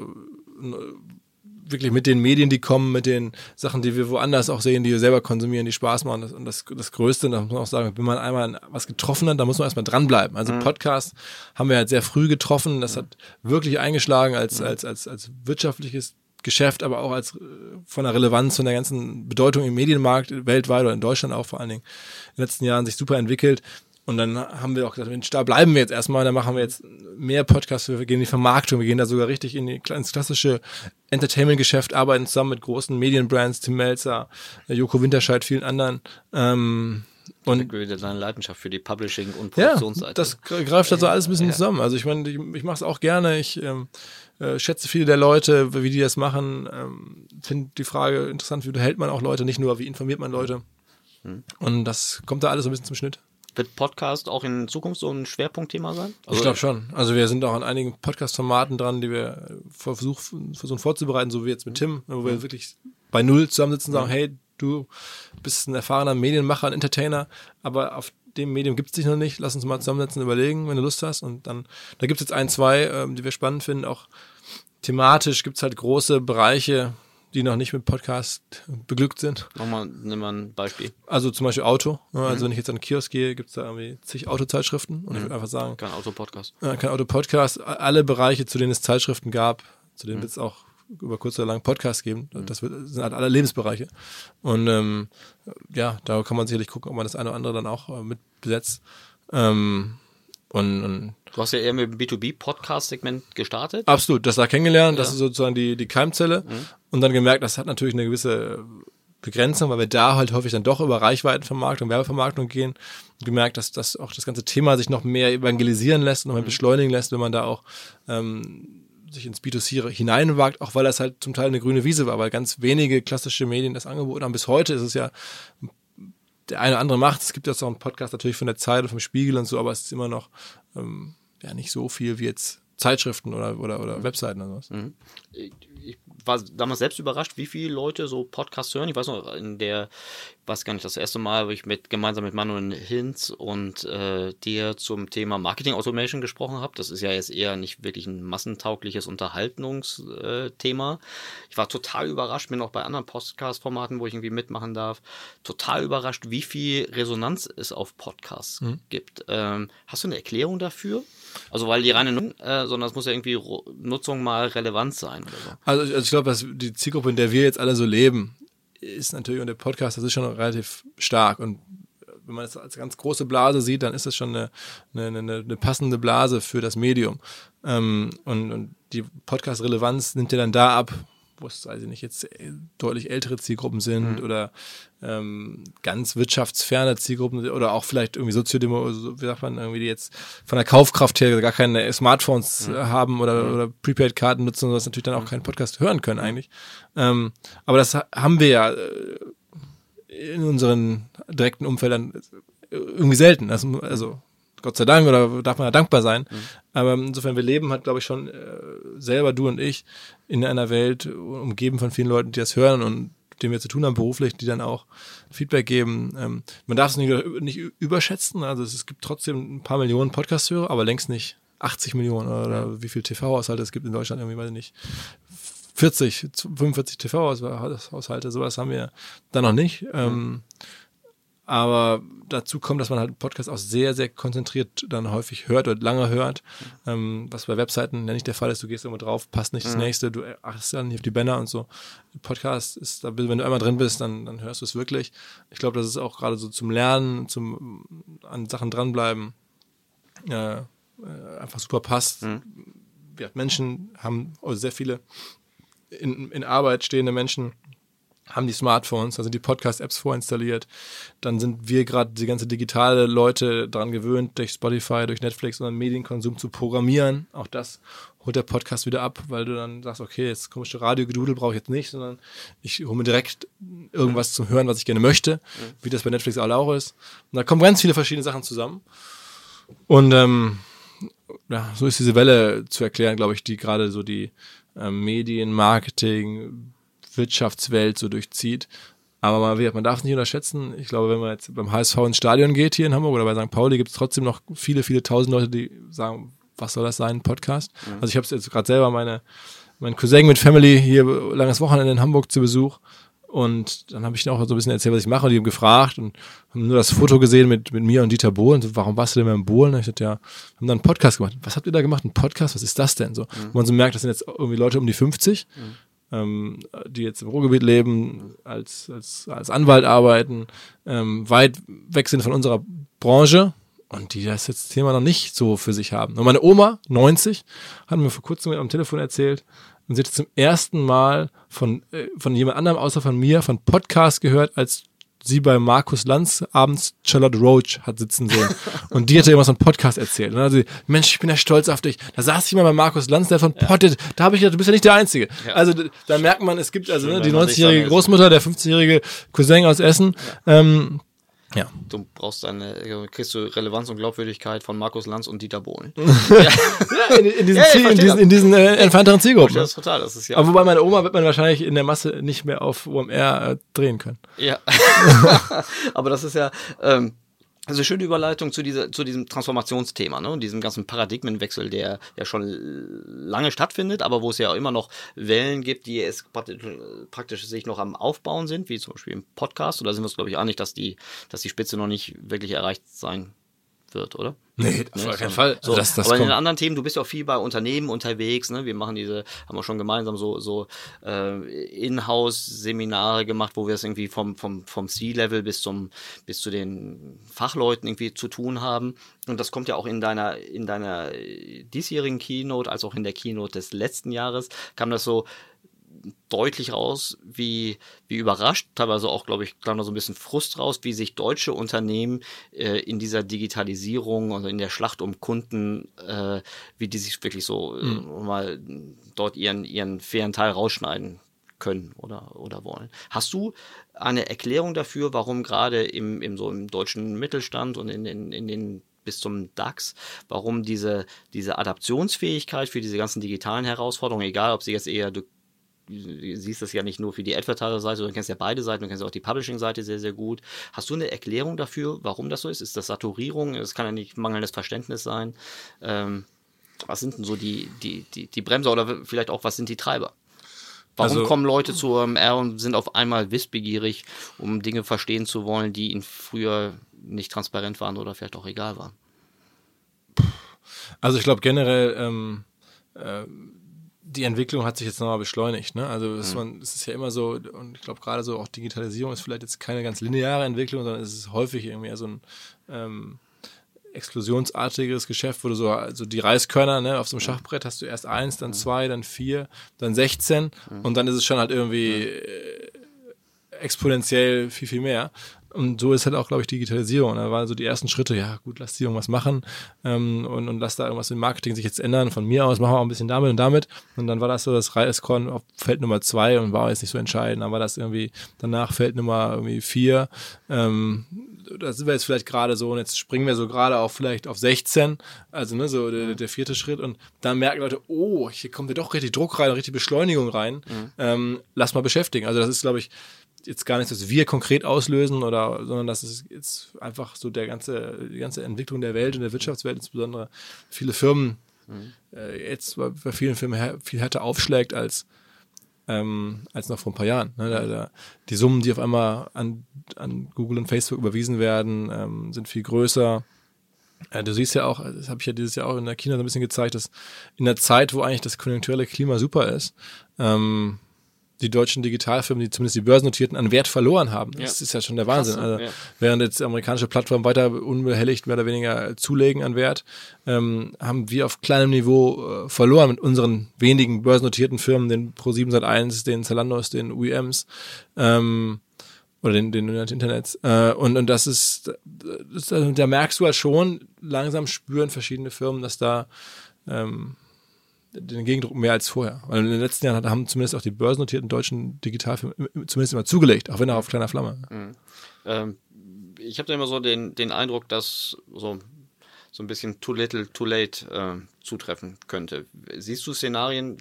wirklich mit den Medien, die kommen, mit den Sachen, die wir woanders auch sehen, die wir selber konsumieren, die Spaß machen. Das, und das, das Größte, da muss man auch sagen, wenn man einmal was getroffen hat, dann muss man erstmal dranbleiben. Also Podcast haben wir halt sehr früh getroffen. Das hat wirklich eingeschlagen als, als, als, als wirtschaftliches Geschäft, aber auch als äh, von der Relevanz, von der ganzen Bedeutung im Medienmarkt weltweit oder in Deutschland auch vor allen Dingen in den letzten Jahren sich super entwickelt. Und dann haben wir auch gesagt, Mensch, da bleiben wir jetzt erstmal, da machen wir jetzt mehr Podcasts, wir gehen in die Vermarktung, wir gehen da sogar richtig in die, ins klassische Entertainment-Geschäft, arbeiten zusammen mit großen Medienbrands, Tim Melzer, Joko Winterscheid, vielen anderen. Ähm, und deine Leidenschaft für die Publishing- und ja, Produktionsseite. das greift also alles ein bisschen zusammen. Also ich meine, ich, ich mache es auch gerne. Ich ähm, äh, schätze viele der Leute, wie die das machen. Ähm, Finde die Frage interessant, wie behält man auch Leute, nicht nur, wie informiert man Leute. Und das kommt da alles so ein bisschen zum Schnitt. Wird Podcast auch in Zukunft so ein Schwerpunktthema sein? ich glaube schon. Also wir sind auch an einigen Podcast-Formaten dran, die wir versuchen, versuchen vorzubereiten, so wie jetzt mit Tim, wo wir wirklich bei Null zusammensitzen und sagen, hey, du bist ein erfahrener Medienmacher, ein Entertainer, aber auf dem Medium gibt es dich noch nicht. Lass uns mal zusammensetzen, überlegen, wenn du Lust hast. Und dann, da gibt es jetzt ein, zwei, ähm, die wir spannend finden. Auch thematisch gibt es halt große Bereiche, die noch nicht mit Podcast beglückt sind. Nochmal, nimm mal ein Beispiel. Also zum Beispiel Auto. Also wenn ich jetzt an den Kiosk gehe, gibt es da irgendwie zig Autozeitschriften. Und ich würde einfach sagen, Kein Autopodcast. äh, kein Auto-Podcast, alle Bereiche, zu denen es Zeitschriften gab, zu denen wird es auch über kurz oder lang Podcasts geben. Das wird, sind halt alle Lebensbereiche. Und ähm, ja, da kann man sicherlich gucken, ob man das eine oder andere dann auch äh, mit besetzt. Ähm, und, und Du hast ja eher mit dem B2B-Podcast-Segment gestartet. absolut, das da kennengelernt, das Ja. ist sozusagen die, die Keimzelle. Und dann gemerkt, das hat natürlich eine gewisse Begrenzung, weil wir da halt häufig dann doch über Reichweitenvermarktung, Werbevermarktung gehen. Und gemerkt, dass das auch das ganze Thema sich noch mehr evangelisieren lässt, noch mehr beschleunigen lässt, wenn man da auch ähm, sich ins B2C hineinwagt, auch weil das halt zum Teil eine grüne Wiese war, weil ganz wenige klassische Medien das angeboten haben. Bis heute ist es ja der eine oder andere macht. Es gibt jetzt auch einen Podcast natürlich von der Zeit und vom Spiegel und so, aber es ist immer noch ähm, ja nicht so viel wie jetzt Zeitschriften oder, oder, oder Webseiten oder sowas. Mhm. Ich war damals selbst überrascht, wie viele Leute so Podcasts hören. Ich weiß noch, in der, weiß gar nicht, das erste Mal, wo ich mit, gemeinsam mit Manuel Hinz und äh, dir zum Thema Marketing Automation gesprochen habe. Das ist ja jetzt eher nicht wirklich ein massentaugliches Unterhaltungsthema. Äh, ich war total überrascht, bin auch bei anderen Podcast-Formaten, wo ich irgendwie mitmachen darf, total überrascht, wie viel Resonanz es auf Podcasts mhm. gibt. Ähm, hast du eine Erklärung dafür? Also weil die reine, äh, sondern es muss ja irgendwie Nutzung mal relevant sein so. Also, also ich glaube, dass die Zielgruppe, in der wir jetzt alle so leben, ist natürlich, und der Podcast, das ist schon relativ stark. Und wenn man das als ganz große Blase sieht, dann ist das schon eine, eine, eine, eine passende Blase für das Medium. Ähm, und, und die Podcast-Relevanz nimmt ja dann da ab, wo es, weiß ich nicht, jetzt äh, deutlich ältere Zielgruppen sind mhm. oder ähm, ganz wirtschaftsferne Zielgruppen oder auch vielleicht irgendwie Soziodemo, wie sagt man, irgendwie die jetzt von der Kaufkraft her gar keine Smartphones mhm. haben oder, mhm. oder Prepaid-Karten nutzen, was natürlich dann auch mhm. keinen Podcast hören können eigentlich. Ähm, aber das haben wir ja äh, in unseren direkten Umfeldern irgendwie selten. Also, also Gott sei Dank oder darf man ja dankbar sein. Mhm. Aber insofern, wir leben halt, glaube ich, schon äh, selber, du und ich, in einer Welt umgeben von vielen Leuten, die das hören und denen wir zu tun haben beruflich, die dann auch Feedback geben. Ähm, man darf es nicht, nicht überschätzen. Also es, es gibt trotzdem ein paar Millionen Podcast-Hörer, aber längst nicht 80 Millionen oder, oder wie viel TV-Haushalte es gibt in Deutschland, irgendwie weiß ich nicht. 40, 45 TV-Haushalte, sowas haben wir da noch nicht. Ähm, aber dazu kommt, dass man halt Podcast auch sehr, sehr konzentriert dann häufig hört oder lange hört. Ähm, was bei Webseiten ja nicht der Fall ist. Du gehst irgendwo drauf, passt nicht das mhm. nächste, du achtest dann nicht auf die Banner und so. Podcast ist, da, wenn du einmal drin bist, dann, dann hörst du es wirklich. Ich glaube, das ist auch gerade so zum Lernen, zum an Sachen dranbleiben, äh, einfach super passt. Mhm. Ja, Menschen haben, also sehr viele in, in Arbeit stehende Menschen, haben die Smartphones, da sind die Podcast-Apps vorinstalliert. Dann sind wir gerade die ganze digitale Leute daran gewöhnt, durch Spotify, durch Netflix unseren Medienkonsum zu programmieren. Auch das holt der Podcast wieder ab, weil du dann sagst, okay, jetzt komische Radiogedudel brauche ich jetzt nicht, sondern ich hole mir direkt irgendwas zum Hören, was ich gerne möchte, mhm. wie das bei Netflix auch ist. Und da kommen ganz viele verschiedene Sachen zusammen. Und ähm, ja, so ist diese Welle zu erklären, glaube ich, die gerade so die ähm, Medien, Marketing, Wirtschaftswelt so durchzieht. Aber man, man darf es nicht unterschätzen. Ich glaube, wenn man jetzt beim HSV ins Stadion geht hier in Hamburg oder bei St. Pauli, gibt es trotzdem noch viele, viele tausend Leute, die sagen, was soll das sein, ein Podcast? Mhm. Also ich habe jetzt gerade selber meine, mein Cousin mit Family hier langes Wochenende in Hamburg zu Besuch. Und dann habe ich auch so ein bisschen erzählt, was ich mache. Und die haben gefragt und haben nur das Foto gesehen mit, mit mir und Dieter Bohlen. So, warum warst du denn beim Bohlen? Und ich dachte, ja, haben dann einen Podcast gemacht. Was habt ihr da gemacht? Ein Podcast? Was ist das denn? So, mhm. wo man so merkt, das sind jetzt irgendwie Leute um die 50. Mhm ähm, die jetzt im Ruhrgebiet leben, als, als, als Anwalt arbeiten, ähm, weit weg sind von unserer Branche und die das jetzt Thema noch nicht so für sich haben. Und meine Oma, 90, hat mir vor kurzem am Telefon erzählt, und sie hat zum ersten Mal von, äh, von jemand anderem außer von mir von Podcast gehört, als sie bei Markus Lanz abends Charlotte Roach hat sitzen sehen. Und die hat ja immer so einen Podcast erzählt. Und dann sie, Mensch, ich bin ja stolz auf dich. Da saß ich mal bei Markus Lanz, der von ja. Pottet. Da habe ich gedacht, du bist ja nicht der Einzige. Ja. Also da merkt man, es gibt also ne, die 90-jährige Großmutter, der 50-jährige Cousin aus Essen. Ja. Ähm, ja. Du brauchst eine, kriegst du Relevanz und Glaubwürdigkeit von Markus Lanz und Dieter Bohlen. ja. in, in diesen, ja, Ziel, in diesen, in diesen äh, entfernteren Zielgruppen. Das total, das ist ja. Aber wobei meine Oma wird man wahrscheinlich in der Masse nicht mehr auf OMR äh, drehen können. Ja. Aber das ist ja, ähm, also schöne Überleitung zu, dieser, zu diesem Transformationsthema ne? und diesem ganzen Paradigmenwechsel, der ja schon lange stattfindet, aber wo es ja auch immer noch Wellen gibt, die es praktisch, praktisch sich noch am Aufbauen sind, wie zum Beispiel im Podcast. Oder sind wir uns, glaube ich, einig, dass die, dass die Spitze noch nicht wirklich erreicht sein wird, oder? Nee, auf ne? keinen Fall. So, das, das aber kommt. in den anderen Themen, du bist ja auch viel bei Unternehmen unterwegs, ne? Wir machen diese, haben wir schon gemeinsam so, so äh, Inhouse-Seminare gemacht, wo wir es irgendwie vom, vom, vom C-Level bis zum, bis zu den Fachleuten irgendwie zu tun haben. Und das kommt ja auch in deiner, in deiner diesjährigen Keynote, als auch in der Keynote des letzten Jahres, kam das so deutlich raus, wie, wie überrascht, teilweise auch, glaube ich, kam da so ein bisschen Frust raus, wie sich deutsche Unternehmen äh, in dieser Digitalisierung, also in der Schlacht um Kunden, äh, wie die sich wirklich so mhm. mal dort ihren, ihren fairen Teil rausschneiden können oder, oder wollen. Hast du eine Erklärung dafür, warum gerade im, im, so im deutschen Mittelstand und in, in, in den bis zum DAX, warum diese, diese Adaptionsfähigkeit für diese ganzen digitalen Herausforderungen, egal ob sie jetzt eher, du siehst das ja nicht nur für die Advertiser-Seite, du kennst ja beide Seiten, du kennst auch die Publishing-Seite sehr, sehr gut. Hast du eine Erklärung dafür, warum das so ist? Ist das Saturierung? Es kann ja nicht mangelndes Verständnis sein. Ähm, was sind denn so die, die, die, die Bremser oder vielleicht auch, was sind die Treiber? Warum also, kommen Leute zu OMR und sind auf einmal wissbegierig, um Dinge verstehen zu wollen, die ihnen früher nicht transparent waren oder vielleicht auch egal waren? Also ich glaube generell, ähm, äh, die Entwicklung hat sich jetzt nochmal beschleunigt. Ne? Also es, mhm. ist ja immer so, und ich glaube gerade so auch Digitalisierung ist vielleicht jetzt keine ganz lineare Entwicklung, sondern es ist häufig irgendwie so ein ähm, explosionsartiges Geschäft, wo du so also die Reiskörner ne, auf so einem Schachbrett hast du erst eins, dann zwei, dann vier, dann 16 mhm. und dann ist es schon halt irgendwie äh, exponentiell viel, viel mehr. Und so ist halt auch, glaube ich, Digitalisierung. Da waren so die ersten Schritte, ja gut, lass die irgendwas machen ähm, und, und lass da irgendwas im Marketing sich jetzt ändern. Von mir aus machen wir auch ein bisschen damit und damit. Und dann war das so das Reiskorn auf Feld Nummer zwei und war jetzt nicht so entscheidend. Dann war das irgendwie danach Feld Nummer irgendwie vier. Ähm, da sind wir jetzt vielleicht gerade so und jetzt springen wir so gerade auch vielleicht auf 16, also ne, so der, der vierte Schritt und dann merken Leute, oh, hier kommt ja doch richtig Druck rein, richtig Beschleunigung rein. Mhm. Ähm, lass mal beschäftigen. Also das ist, glaube ich, jetzt gar nicht, dass wir konkret auslösen oder, sondern das ist jetzt einfach so der ganze, die ganze Entwicklung der Welt und der Wirtschaftswelt, insbesondere viele Firmen, mhm. äh, jetzt bei, bei, vielen Firmen her, viel härter aufschlägt als, ähm, als noch vor ein paar Jahren. Ne? Da, da, die Summen, die auf einmal an, an Google und Facebook überwiesen werden, ähm, sind viel größer. Äh, du siehst ja auch, das habe ich ja dieses Jahr auch in der China so ein bisschen gezeigt, dass in der Zeit, wo eigentlich das konjunkturelle Klima super ist, ähm, die deutschen Digitalfirmen, die zumindest die börsennotierten, an Wert verloren haben. Das ja. ist ja schon der Wahnsinn. Krass, also, ja. Während jetzt amerikanische Plattformen weiter unbehelligt mehr oder weniger zulegen an Wert, ähm, haben wir auf kleinem Niveau äh, verloren mit unseren wenigen börsennotierten Firmen, den Pro7 Sat1, den Zalandos, den UEMs. Ähm, oder den, den Internets. Äh, und, und das ist, das, da merkst du halt schon, langsam spüren verschiedene Firmen, dass da ähm, den Gegendruck mehr als vorher. Weil in den letzten Jahren haben zumindest auch die börsennotierten deutschen Digitalfirmen zumindest immer zugelegt, auch wenn er auf kleiner Flamme. Mhm. Ähm, ich habe da immer so den, den Eindruck, dass so, so ein bisschen too little, too late äh, zutreffen könnte. Siehst du Szenarien,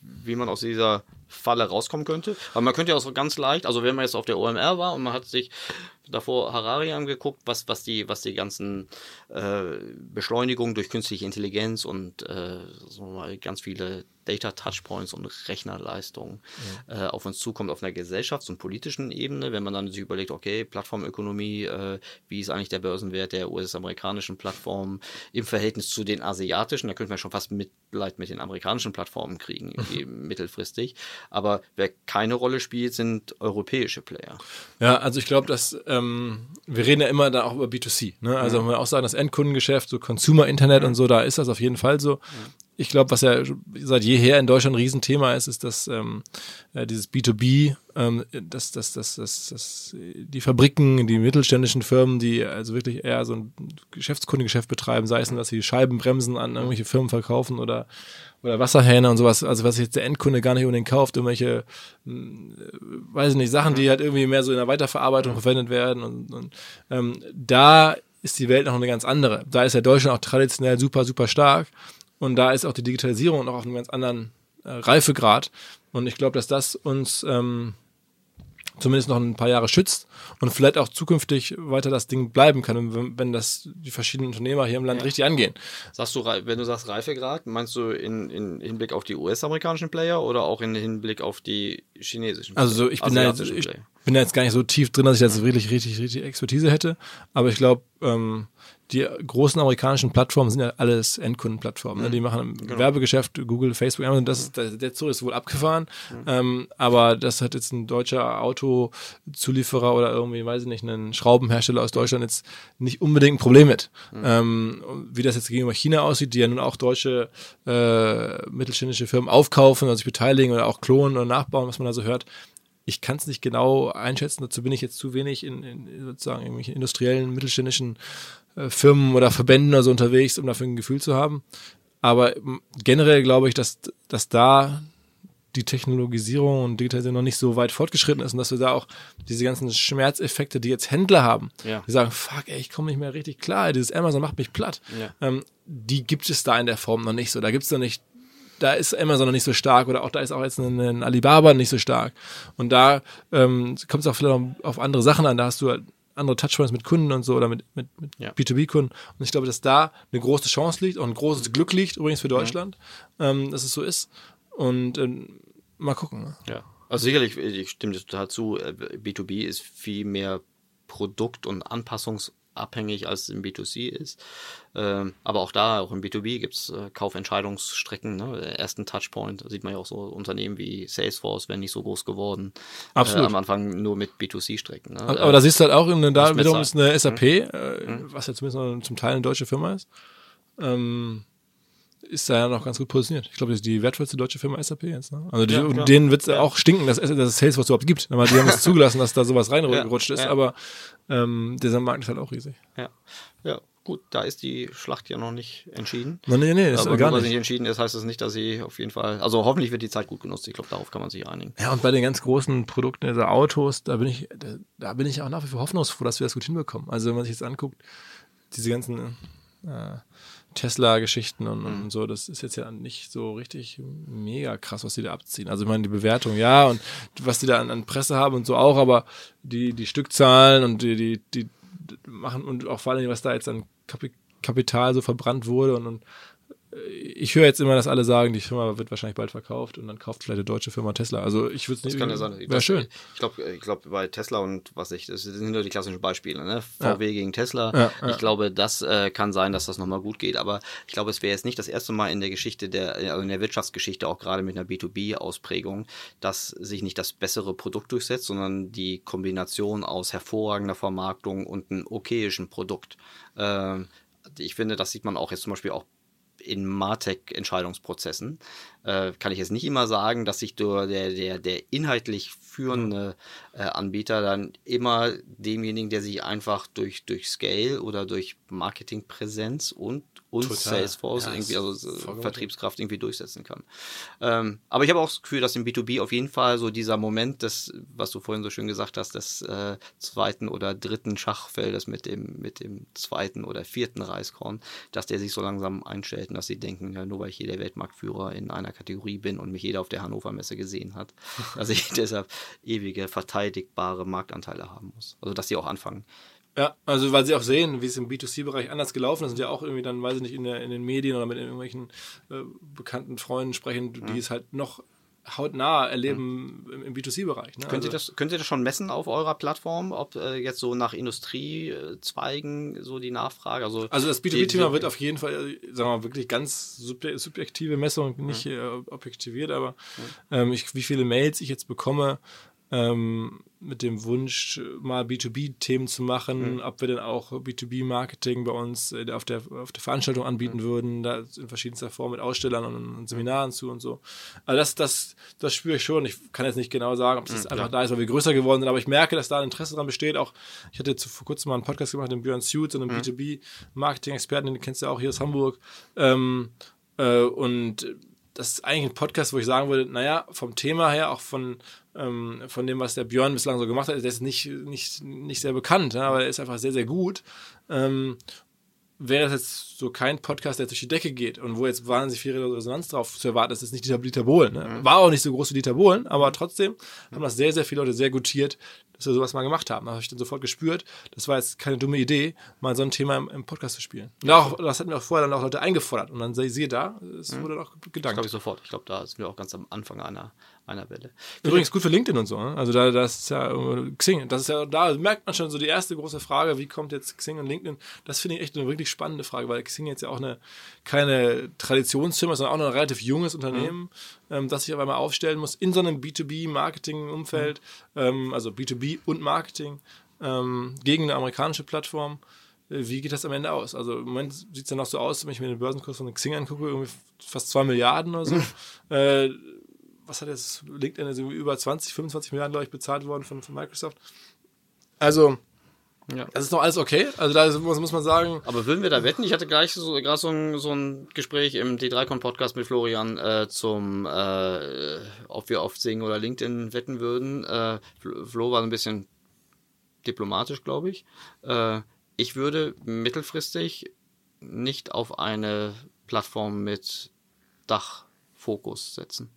wie man aus dieser Falle rauskommen könnte? Aber man könnte ja auch so ganz leicht, also wenn man jetzt auf der OMR war und man hat sich davor Harari angeguckt, was, was, die, was die ganzen äh, Beschleunigungen durch künstliche Intelligenz und äh, so mal ganz viele Data Touchpoints und Rechnerleistungen ja. äh, auf uns zukommt auf einer gesellschafts- und politischen Ebene, wenn man dann sich überlegt, okay, Plattformökonomie, äh, wie ist eigentlich der Börsenwert der US-amerikanischen Plattformen im Verhältnis zu den asiatischen, da könnte man schon fast Mitleid mit den amerikanischen Plattformen kriegen, mittelfristig. Aber wer keine Rolle spielt, sind europäische Player. Ja, also ich glaube, dass ähm, wir reden ja immer da auch über B2C. Ne? Also wenn wir auch sagen, das Endkundengeschäft, so Consumer Internet ja. und so, da ist das auf jeden Fall so. Ja ich glaube, was ja seit jeher in Deutschland ein Riesenthema ist, ist, dass ähm, äh, dieses B2B, ähm, dass, dass, dass, dass, dass die Fabriken, die mittelständischen Firmen, die also wirklich eher so ein Geschäftskundengeschäft betreiben, sei es, dass sie Scheibenbremsen an irgendwelche Firmen verkaufen oder, oder Wasserhähne und sowas, also was jetzt der Endkunde gar nicht unbedingt kauft, irgendwelche, hm, äh, weiß ich nicht, Sachen, die halt irgendwie mehr so in der Weiterverarbeitung verwendet werden und, und ähm, da ist die Welt noch eine ganz andere. Da ist ja Deutschland auch traditionell super, super stark. Und da ist auch die Digitalisierung noch auf einem ganz anderen äh, Reifegrad. Und ich glaube, dass das uns ähm, zumindest noch ein paar Jahre schützt und vielleicht auch zukünftig weiter das Ding bleiben kann, wenn, das die verschiedenen Unternehmer hier im Land ja. richtig angehen. Sagst du, wenn du sagst Reifegrad, meinst du in, in Hinblick auf die US-amerikanischen Player oder auch in Hinblick auf die chinesischen? Also so, ich bin da jetzt, ich bin da jetzt gar nicht so tief drin, dass ich jetzt wirklich richtig, richtig Expertise hätte, aber ich glaube, ähm, die großen amerikanischen Plattformen sind ja alles Endkundenplattformen. Ne? Mhm. Die machen genau. Werbegeschäft, Google, Facebook, Amazon, das ist, der Zug ist wohl abgefahren. Mhm. Ähm, aber das hat jetzt ein deutscher Autozulieferer oder irgendwie, weiß ich nicht, ein Schraubenhersteller aus Deutschland jetzt nicht unbedingt ein Problem mit. Mhm. Ähm, wie das jetzt gegenüber China aussieht, die ja nun auch deutsche äh, mittelständische Firmen aufkaufen oder sich beteiligen oder auch klonen oder nachbauen, was man da so hört ich kann es nicht genau einschätzen, dazu bin ich jetzt zu wenig in, in sozusagen irgendwelchen industriellen, mittelständischen Firmen oder Verbänden oder so unterwegs, um dafür ein Gefühl zu haben. Aber generell glaube ich, dass, dass da die Technologisierung und Digitalisierung noch nicht so weit fortgeschritten ist und dass wir da auch diese ganzen Schmerzeffekte, die jetzt Händler haben, Ja. die sagen, fuck, ey, ich komme nicht mehr richtig klar, dieses Amazon macht mich platt, Ja. ähm, die gibt es da in der Form noch nicht so. Da gibt es noch nicht, da ist Amazon noch nicht so stark oder auch da ist auch jetzt ein, ein Alibaba nicht so stark. Und da ähm, kommt es auch vielleicht noch auf andere Sachen an, da hast du halt andere Touchpoints mit Kunden und so oder mit, mit, mit Ja. B2B-Kunden. Und ich glaube, dass da eine große Chance liegt, auch ein großes Glück liegt, übrigens für Deutschland, ähm, dass es so ist. Und ähm, mal gucken. Ne? Ja. Also sicherlich, ich stimme dir total zu, äh, B2B ist viel mehr produkt- und anpassungsabhängig als im B2C ist. Ähm, aber auch da, auch im B2B gibt es äh, Kaufentscheidungsstrecken. Ne? Ersten Touchpoint, da sieht man ja auch so Unternehmen wie Salesforce werden nicht so groß geworden. Absolut. Äh, am Anfang nur mit B2C-Strecken. Ne? Aber, aber da siehst du halt auch, in, da wiederum ist eine SAP, äh, was ja zumindest zum Teil eine deutsche Firma ist, ähm, ist da ja noch ganz gut positioniert. Ich glaube, das ist die wertvollste deutsche Firma SAP jetzt. Ne? Also die, Ja, denen wird es auch stinken, dass, dass es Salesforce überhaupt gibt. Aber die haben es zugelassen, dass da sowas reingerutscht ist. ja. Aber ähm, dieser Markt ist halt auch riesig. ja. ja, gut, da ist die Schlacht ja noch nicht entschieden. Nee, nee, nee, das aber ist gar nur, nicht. nicht entschieden ist, heißt das nicht, dass sie auf jeden Fall, also hoffentlich wird die Zeit gut genutzt. Ich glaube, darauf kann man sich einigen. Ja, und bei den ganz großen Produkten, also Autos, da bin ich, da, da bin ich auch nach wie vor hoffnungsfroh, dass wir das gut hinbekommen. Also wenn man sich jetzt anguckt, diese ganzen äh, Tesla-Geschichten und, und so, das ist jetzt ja nicht so richtig mega krass, was die da abziehen. Also ich meine, die Bewertung, ja, und was die da an, an Presse haben und so auch, aber die, die Stückzahlen und die, die, die machen und auch vor allem, was da jetzt an Kapi Kapital so verbrannt wurde und, und ich höre jetzt immer, dass alle sagen, die Firma wird wahrscheinlich bald verkauft und dann kauft vielleicht eine deutsche Firma Tesla. Also ich würde es nicht. Das kann ja sein. Wäre schön. Ich glaube, ich glaub, bei Tesla und was ich, das sind nur die klassischen Beispiele, ne? VW gegen Tesla. Ja, ja. Ich glaube, das äh, kann sein, dass das nochmal gut geht. Aber ich glaube, es wäre jetzt nicht das erste Mal in der Geschichte der, also in der Wirtschaftsgeschichte, auch gerade mit einer B2B-Ausprägung, dass sich nicht das bessere Produkt durchsetzt, sondern die Kombination aus hervorragender Vermarktung und einem okayischen Produkt. Ähm, ich finde, das sieht man auch jetzt zum Beispiel auch in Martech-Entscheidungsprozessen äh, kann ich jetzt nicht immer sagen, dass sich der, der, der, inhaltlich führende äh, Anbieter dann immer demjenigen, der sich einfach durch, durch Scale oder durch Marketingpräsenz und, und Total. Salesforce Ja, irgendwie, also äh, Vertriebskraft irgendwie durchsetzen kann. Ähm, aber ich habe auch das Gefühl, dass im B2B auf jeden Fall so dieser Moment des, was du vorhin so schön gesagt hast, des äh, zweiten oder dritten Schachfeldes mit dem, mit dem zweiten oder vierten Reiskorn, dass der sich so langsam einstellt und dass sie denken, ja, nur weil ich hier der Weltmarktführer in einer Kategorie bin und mich jeder auf der Hannover Messe gesehen hat, dass ich deshalb ewige verteidigbare Marktanteile haben muss. Also dass sie auch anfangen. Ja, also weil sie auch sehen, wie es im B2C-Bereich anders gelaufen ist, sind ja auch irgendwie dann, weiß ich nicht, in, der, in den Medien oder mit irgendwelchen äh, bekannten Freunden sprechen, die es halt noch hautnah erleben im, im B2C-Bereich. Ne? Könnt, ihr Also- das, könnt ihr das schon messen auf eurer Plattform, ob äh, jetzt so nach Industriezweigen so die Nachfrage? Also, Also das die- B2B-Thema die- wird auf jeden Fall, äh, sagen wir mal, wirklich ganz subje- subjektive Messung, nicht äh, objektiviert, aber ähm, ich, wie viele Mails ich jetzt bekomme ähm, mit dem Wunsch, mal B2B-Themen zu machen, ob wir denn auch B2B-Marketing bei uns äh, auf, der, auf der Veranstaltung anbieten würden, da in verschiedenster Form mit Ausstellern und, und Seminaren zu und so. Also das, das, das spüre ich schon. Ich kann jetzt nicht genau sagen, ob es einfach da ist, weil wir größer geworden sind, aber ich merke, dass da ein Interesse daran besteht. Auch ich hatte zu, vor kurzem mal einen Podcast gemacht mit Björn Suits, einem B2B-Marketing-Experten, den kennst du ja auch hier aus Hamburg. Ähm, äh, und das ist eigentlich ein Podcast, wo ich sagen würde, naja, vom Thema her, auch von, ähm, von dem, was der Björn bislang so gemacht hat, der ist nicht, nicht, nicht sehr bekannt, ja, aber er ist einfach sehr, sehr gut. Ähm, wäre das jetzt so kein Podcast, der durch die Decke geht und wo jetzt wahnsinnig viel Resonanz drauf zu erwarten ist, ist nicht Dieter, Bohlen. Ne? War auch nicht so groß wie Dieter Bohlen, aber trotzdem haben das sehr, sehr viele Leute sehr gutiert, dass wir sowas mal gemacht haben. Da habe ich dann sofort gespürt, das war jetzt keine dumme Idee, mal so ein Thema im, im Podcast zu spielen. Und auch, das hatten mir auch vorher dann auch Leute eingefordert und dann siehe da, es wurde auch Das gedankt. glaube ich sofort. Ich glaube, da sind wir auch ganz am Anfang einer, einer Welle. Übrigens gut für LinkedIn und so. Ne? Also da das ist ja Xing, das ist ja da merkt man schon so die erste große Frage, wie kommt jetzt Xing und LinkedIn? Das finde ich echt eine wirklich spannende Frage, weil Xing jetzt ja auch eine keine Traditionsfirma, sondern auch noch ein relativ junges Unternehmen, ähm, das sich auf einmal aufstellen muss in so einem B2B-Marketing-Umfeld, ähm, also B2B und Marketing ähm, gegen eine amerikanische Plattform. Äh, Wie geht das am Ende aus? Also im Moment sieht es ja noch so aus, wenn ich mir den Börsenkurs von Xing angucke, irgendwie fast 2 Milliarden oder so. äh, was hat jetzt LinkedIn also über 20, 25 Milliarden, glaube ich, bezahlt worden von, von Microsoft. Also, Ja. Das ist doch alles okay. Also da muss, muss man sagen, Aber würden wir da wetten? Ich hatte gleich so, gerade so ein, so ein Gespräch im D3Con-Podcast mit Florian äh, zum, äh, ob wir auf Sing oder LinkedIn wetten würden. Äh, Flo Flo war ein bisschen diplomatisch, glaube ich. Äh, ich würde mittelfristig nicht auf eine Plattform mit Dachfokus setzen.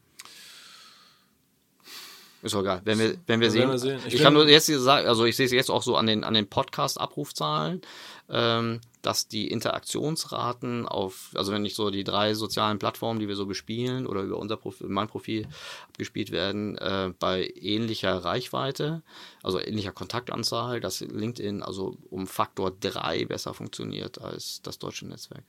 Ist doch egal. Wenn wir, wenn wir sehen. wir sehen. Ich, Ich kann nur jetzt sagen, also ich sehe es jetzt auch so an den, an den Podcast-Abrufzahlen, ähm, dass die Interaktionsraten auf, also wenn ich so die drei sozialen Plattformen, die wir so bespielen oder über unser Profil, mein Profil abgespielt werden, äh, bei ähnlicher Reichweite, also ähnlicher Kontaktanzahl, dass LinkedIn also um Faktor drei besser funktioniert als das deutsche Netzwerk.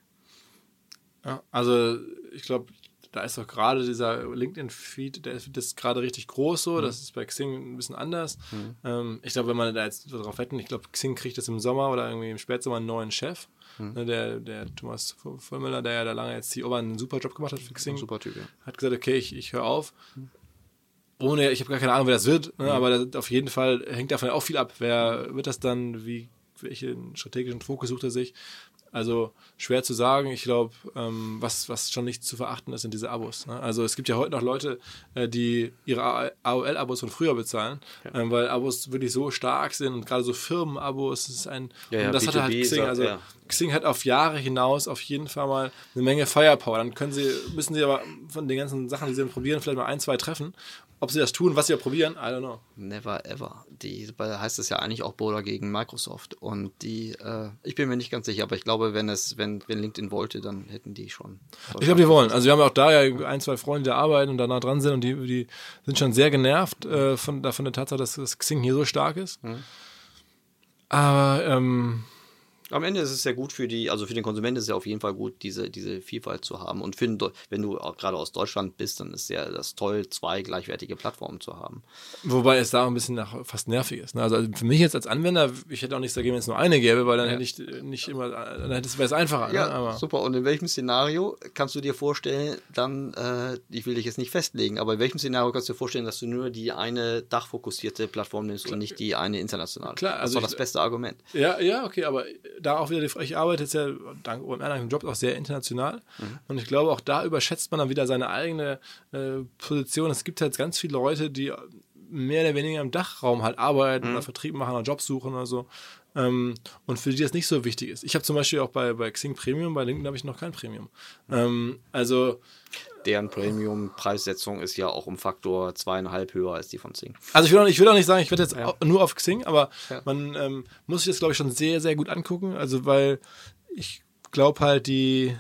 Ja, also ich glaube, da ist doch gerade dieser LinkedIn-Feed, der ist, gerade richtig groß so. Das ist bei Xing ein bisschen anders. Ähm, ich glaube, wenn man da jetzt so drauf wetten, ich glaube, Xing kriegt das im Sommer oder irgendwie im Spätsommer einen neuen Chef. Ne, der, der Thomas Vollmüller, der ja da lange jetzt CEO war, einen super Job gemacht hat für Xing, Super Typ, ja. hat gesagt, okay, ich, ich höre auf. Ohne, ich habe gar keine Ahnung, wer das wird, ne, aber das, auf jeden Fall hängt davon auch viel ab. Wer wird das dann, wie, welchen strategischen Fokus sucht er sich? Also schwer zu sagen. Ich glaube, ähm, was, was schon nicht zu verachten ist, sind diese Abos. Ne? Also es gibt ja heute noch Leute, äh, die ihre AOL-Abos von früher bezahlen, ähm, weil Abos wirklich so stark sind und gerade so Firmen-Abos, das ist ein, Ja, ja, und das hat halt B2B Xing, also ja. Xing hat auf Jahre hinaus auf jeden Fall mal eine Menge Firepower. Dann können sie, müssen sie aber von den ganzen Sachen, die sie probieren, vielleicht mal ein, zwei treffen. Ob sie das tun, was sie ja probieren, I don't know. Never ever. Die da heißt es ja eigentlich auch Boulder gegen Microsoft. Und die, äh, ich bin mir nicht ganz sicher, aber ich glaube, wenn es, wenn, wenn LinkedIn wollte, dann hätten die schon. Ich glaube, die wollen. Also wir haben ja auch da ja ein, zwei Freunde, die arbeiten und da nah dran sind und die, die sind schon sehr genervt äh, von, von der Tatsache, dass das Xing hier so stark ist. Aber ähm, Am Ende ist es ja gut für die, also für den Konsumenten ist es ja auf jeden Fall gut, diese, diese Vielfalt zu haben. Und für wenn du auch gerade aus Deutschland bist, dann ist ja das toll, zwei gleichwertige Plattformen zu haben. wobei es da auch ein bisschen nach, fast nervig ist. Ne? Also für mich jetzt als Anwender, ich hätte auch nichts dagegen, wenn es nur eine gäbe, weil dann hätte ich äh, nicht immer, dann hätte es wäre es einfacher. ne? Aber super. Und in welchem Szenario kannst du dir vorstellen, dann, äh, ich will dich jetzt nicht festlegen, aber in welchem Szenario kannst du dir vorstellen, dass du nur die eine dachfokussierte Plattform nimmst und nicht die eine internationale? Klar, das also war ich- das beste Argument. Ja, ja, okay, aber da auch wieder ich arbeite jetzt ja dank meinem Job auch sehr international und ich glaube, auch da überschätzt man dann wieder seine eigene äh, Position. Es gibt halt ganz viele Leute, die mehr oder weniger im Dachraum halt arbeiten oder Vertrieb machen oder Jobs suchen oder so. Ähm, und für die das nicht so wichtig ist. Ich habe zum Beispiel auch bei, bei Xing Premium, bei LinkedIn habe ich noch kein Premium. Ähm, also, Deren Premium-Preissetzung ist ja auch um Faktor zweieinhalb höher als die von Zing. also ich will auch nicht, ich will auch nicht sagen, ich werde jetzt Ja. nur auf Xing, aber Ja. man ähm, muss sich das, glaube ich, schon sehr, sehr gut angucken. Also, weil ich glaube halt, die,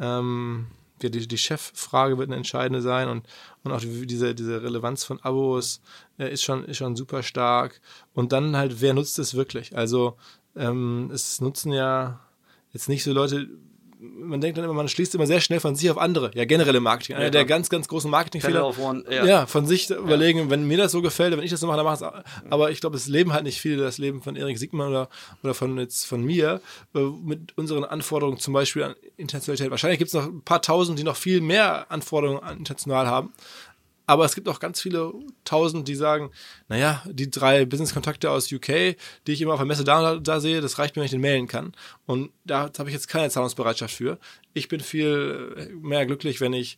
ähm, die, die Cheffrage wird eine entscheidende sein und, und auch die, diese, diese Relevanz von Abos äh, ist, schon, ist schon super stark. Und dann halt, wer nutzt es wirklich? Also, ähm, es nutzen ja jetzt nicht so Leute, man denkt dann immer, man schließt immer sehr schnell von sich auf andere. Ja, generell im Marketing. Einer Ja, der ganz, ganz großen Marketingfehler. One, Ja. ja. von sich überlegen, wenn mir das so gefällt, wenn ich das so mache, dann mach es auch. Aber ich glaube, es leben halt nicht viele, das Leben von Erik Siegmann oder, oder von jetzt von mir, äh, mit unseren Anforderungen zum Beispiel an Internationalität. Wahrscheinlich gibt es noch ein paar tausend, die noch viel mehr Anforderungen an international haben. Aber es gibt auch ganz viele tausend, die sagen, naja, die drei Business-Kontakte aus UK, die ich immer auf der Messe da, da sehe, das reicht mir, wenn ich den mailen kann. Und da habe ich jetzt keine Zahlungsbereitschaft für. Ich bin viel mehr glücklich, wenn ich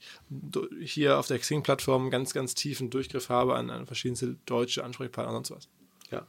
hier auf der Xing-Plattform ganz, ganz tiefen Durchgriff habe an, an verschiedenste deutsche Ansprechpartner und sonst was. Ja.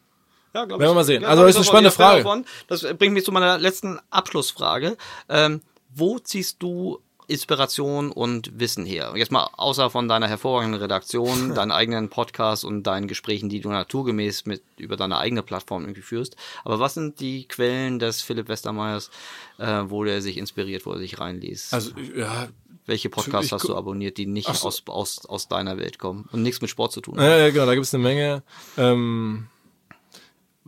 Ja, glaub Werden wir mal sehen. Also, glaub ist eine spannende Frage. davon. Das bringt mich zu meiner letzten Abschlussfrage. Ähm, wo ziehst du Inspiration und Wissen her? Jetzt mal außer von deiner hervorragenden Redaktion, deinen eigenen Podcast und deinen Gesprächen, die du naturgemäß mit über deine eigene Plattform irgendwie führst. Aber was sind die Quellen des Philipp Westermeyers, äh, wo der sich inspiriert, wo er sich reinliest? Also, ja, Welche Podcasts hast du abonniert, die nicht so. aus, aus, aus deiner Welt kommen und nichts mit Sport zu tun haben? Ja, ja, genau, da gibt es eine Menge. Ähm,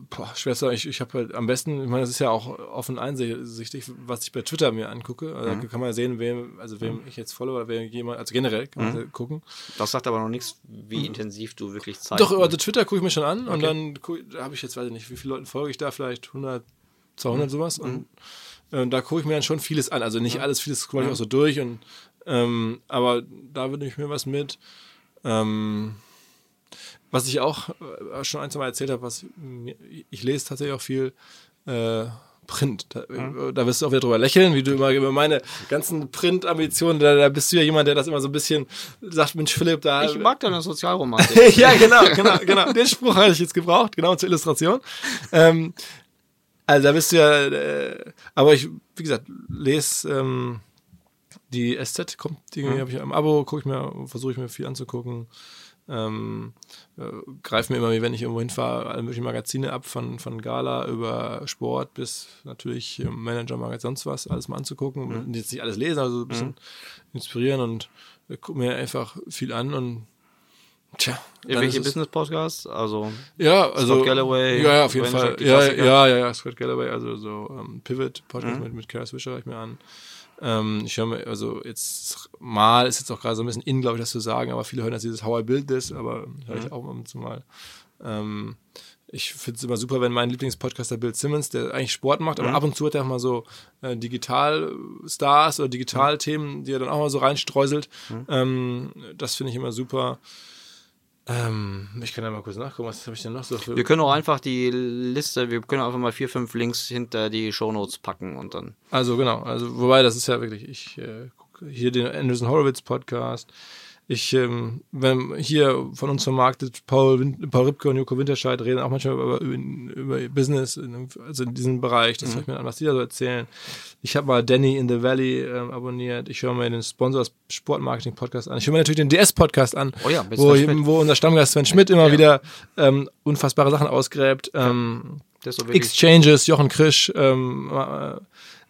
boah, schwer zu sagen. Ich, ich habe halt am besten, ich meine, das ist ja auch offen einsichtig, was ich bei Twitter mir angucke. Also Da kann man ja sehen, wem, also wem ich jetzt folge oder wer jemand, also generell kann man ja gucken. Das sagt aber noch nichts, wie intensiv du wirklich Zeit Doch, also Twitter gucke ich mir schon an und Okay. dann guck, da habe ich jetzt, weiß ich nicht, wie viele Leuten folge ich da, vielleicht 100, 200 sowas. Und äh, da gucke ich mir dann schon vieles an. Also nicht alles, vieles scroll ich auch so durch. Und, ähm, aber da würde ich mir was mit. Ähm, was ich auch äh, schon ein, zwei Mal erzählt habe, was ich lese tatsächlich auch viel äh, Print. Da, mhm. da wirst du auch wieder drüber lächeln, wie du immer über meine ganzen Print-Ambitionen, da, da bist du ja jemand, der das immer so ein bisschen sagt, Mensch, Philipp, da. Ich mag deine Sozialromantik. ja, genau, genau, genau. Den Spruch hatte ich jetzt gebraucht, genau zur Illustration. Ähm, also da bist du ja, äh, aber ich, wie gesagt, lese ähm, die SZ kommt, die mhm. habe ich im Abo, gucke ich mir, versuche ich mir viel anzugucken. Ähm, äh, greife mir immer, wenn ich irgendwo hinfahre, alle möglichen Magazine ab, von, von Gala über Sport bis natürlich Manager, Magazin, sonst was, alles mal anzugucken. Mhm. Und jetzt nicht alles lesen, also ein bisschen mhm. inspirieren und äh, gucke mir einfach viel an und Tja, welche Business Podcasts? Also ja, also Scott Galloway, ja, ja auf jeden Fall, ja, ja, ja, ja, Scott Galloway, also so ähm, Pivot Podcast mhm. mit mit Kara Swisher ich mir an. Ähm, ich höre mir, also jetzt mal ist jetzt auch gerade so ein bisschen in, glaube ich, das zu sagen, aber viele hören jetzt dieses How I Build This, aber höre ich mhm. auch mal zu mal. Ähm, ich finde es immer super, wenn mein Lieblingspodcaster Bill Simmons, der eigentlich Sport macht, aber mhm. ab und zu hat er auch mal so äh, Digital-Stars oder Digital-Themen, die er dann auch mal so reinstreuselt. Mhm. Ähm, das finde ich immer super. Ähm, ich kann ja mal kurz nachgucken, was habe ich denn noch so für. Wir können auch einfach die Liste, wir können einfach mal vier, fünf Links hinter die Shownotes packen und dann. Also genau, also wobei das ist ja wirklich, ich äh, gucke hier den Anderson Horowitz Podcast, ich, ähm, wenn hier von uns vermarktet, Paul, Paul Ripke und Joko Winterscheid reden auch manchmal über, über, über Business, also in diesem Bereich, das mhm. ich mir an, was die da so erzählen. Ich habe mal Danny in the Valley ähm, abonniert, ich höre mir den Sponsors Sportmarketing Podcast an, ich höre mir natürlich den DS Podcast an, oh ja, wo, wo unser Stammgast Sven Schmidt immer ja. wieder ähm, unfassbare Sachen ausgräbt. Ähm, Exchanges, Jochen Krisch, ähm, äh,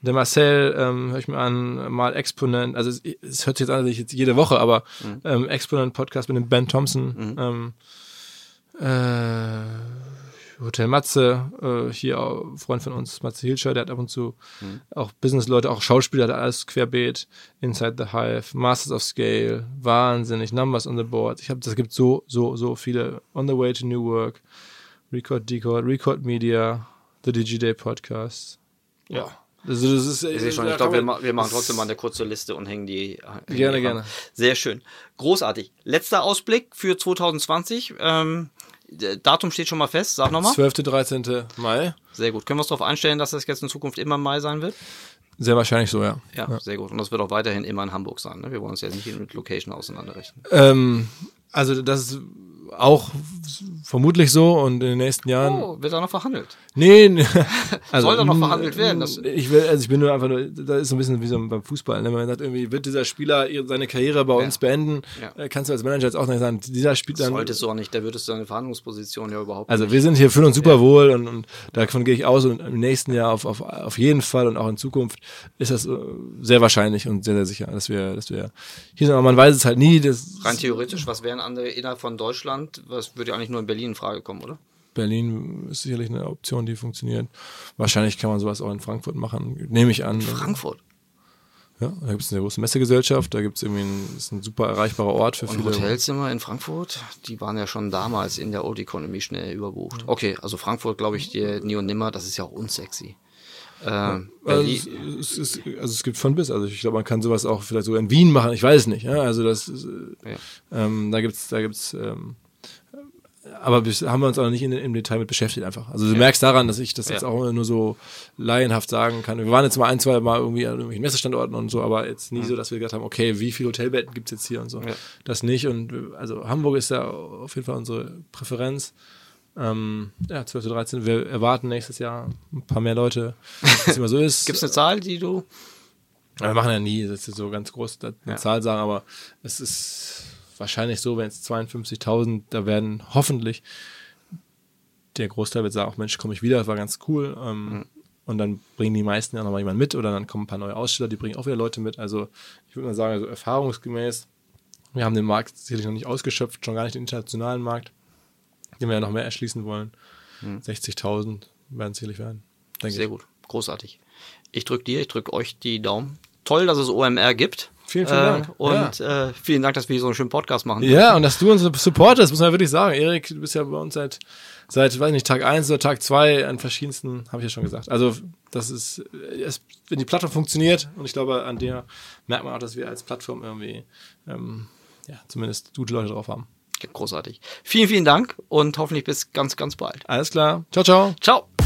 der Marcel ähm, höre ich mir an, mal Exponent, also es, es hört sich jetzt an, dass ich jetzt jede Woche, aber mhm. ähm, Exponent Podcast mit dem Ben Thompson, mhm. ähm, äh, Hotel Matze, äh, hier auch Freund von uns, Matze Hilscher, der hat ab und zu mhm. auch Businessleute, auch Schauspieler, der hat alles querbeet, Inside the Hive, Masters of Scale, wahnsinnig, Numbers on the Board. Ich habe, das gibt so, so, so viele. On the Way to New Work, Record Decode, Record Media, The DigiDay Podcast. Ja. Also das ist, ich, schon, ich glaube, wir, wir, machen trotzdem mal eine kurze Liste und hängen die. Hängen gerne, die gerne. Sehr schön. Großartig. Letzter Ausblick für 2020. Ähm, Datum steht schon mal fest. Sag nochmal. 12. 13. Mai. Sehr gut. Können wir uns darauf einstellen, dass das jetzt in Zukunft immer Mai sein wird? Sehr wahrscheinlich so, ja. Ja, ja. sehr gut. Und das wird auch weiterhin immer in Hamburg sein. Ne? Wir wollen uns jetzt nicht mit Location auseinanderrechnen. Ähm, also das ist auch vermutlich so und in den nächsten Jahren. Oh, wird da noch verhandelt? Nee, also, soll da noch verhandelt werden? ich will, also ich bin nur einfach nur, da ist so ein bisschen wie so beim Fußball, ne? man sagt irgendwie, wird dieser Spieler seine Karriere bei uns beenden, ja. Äh, kannst du als Manager jetzt auch nicht sagen, dieser Spieler. dann. Solltest du auch nicht, da würdest du deine Verhandlungsposition ja überhaupt Also nicht. wir sind hier fühlen uns super ja. wohl und, und davon gehe ich aus und im nächsten Jahr auf, auf, auf jeden Fall und auch in Zukunft ist das äh, sehr wahrscheinlich und sehr, sehr sicher, dass wir, dass wir hier sind, aber man weiß es halt nie. Das Rein theoretisch, was wären andere innerhalb von Deutschland, was würde ja eigentlich nur in Berlin in Frage kommen, oder? Berlin ist sicherlich eine Option, die funktioniert. Wahrscheinlich kann man sowas auch in Frankfurt machen, nehme ich an. Frankfurt? Ja, da gibt es eine große Messegesellschaft, da gibt es irgendwie ein, ist ein super erreichbarer Ort für Und viele. Hotelzimmer in Frankfurt, die waren ja schon damals in der Old Economy schnell überbucht. Okay, also Frankfurt, glaube ich, dir nie und nimmer, das ist ja auch unsexy. Ähm, also, es, es, also, es, gibt von bis. Also ich glaube, man kann sowas auch vielleicht sogar in Wien machen. Ich weiß nicht. Ja? Also das, ist, ja. ähm, da gibt's, da gibt's ähm, aber haben wir uns auch nicht in, im Detail mit beschäftigt einfach. Also du ja. merkst daran, dass ich das ja. jetzt auch nur so laienhaft sagen kann. Wir waren jetzt mal ein, zwei Mal irgendwie an irgendwelchen Messestandorten und so, aber jetzt nie ja. so, dass wir gesagt haben, okay, wie viele Hotelbetten gibt's jetzt hier und so. Das nicht. Und also Hamburg ist ja auf jeden Fall unsere Präferenz. Ähm, ja, 12 zu 13. Wir erwarten nächstes Jahr ein paar mehr Leute, was immer so ist. Gibt es eine Zahl, die du. wir machen ja nie, das ist so ganz groß eine Zahl sagen, aber es ist wahrscheinlich so, wenn es 52.000, da werden hoffentlich der Großteil wird sagen, auch Mensch, komme ich wieder, war ganz cool. Ähm, mhm. Und dann bringen die meisten ja nochmal jemanden mit oder dann kommen ein paar neue Aussteller, die bringen auch wieder Leute mit. Also ich würde mal sagen, also erfahrungsgemäß, wir haben den Markt sicherlich noch nicht ausgeschöpft, schon gar nicht den internationalen Markt, den wir ja noch mehr erschließen wollen. Mhm. 60.000 werden es sicherlich werden. Sehr ich. gut, großartig. Ich drücke dir, ich drücke euch die Daumen. Toll, dass es OMR gibt. Vielen, vielen Dank. Äh, und ja. äh, vielen Dank, dass wir hier so einen schönen Podcast machen. Ja, und dass du uns supportest, muss man wirklich sagen. Erik, du bist ja bei uns seit, seit weiß nicht, Tag 1 oder Tag 2 an verschiedensten, habe ich ja schon gesagt. Also, das ist, es, wenn die Plattform funktioniert, und ich glaube, an der merkt man auch, dass wir als Plattform irgendwie, ähm, ja, zumindest gute Leute drauf haben. Großartig. Vielen, vielen Dank und hoffentlich bis ganz, ganz bald. Alles klar. Ciao, ciao. Ciao.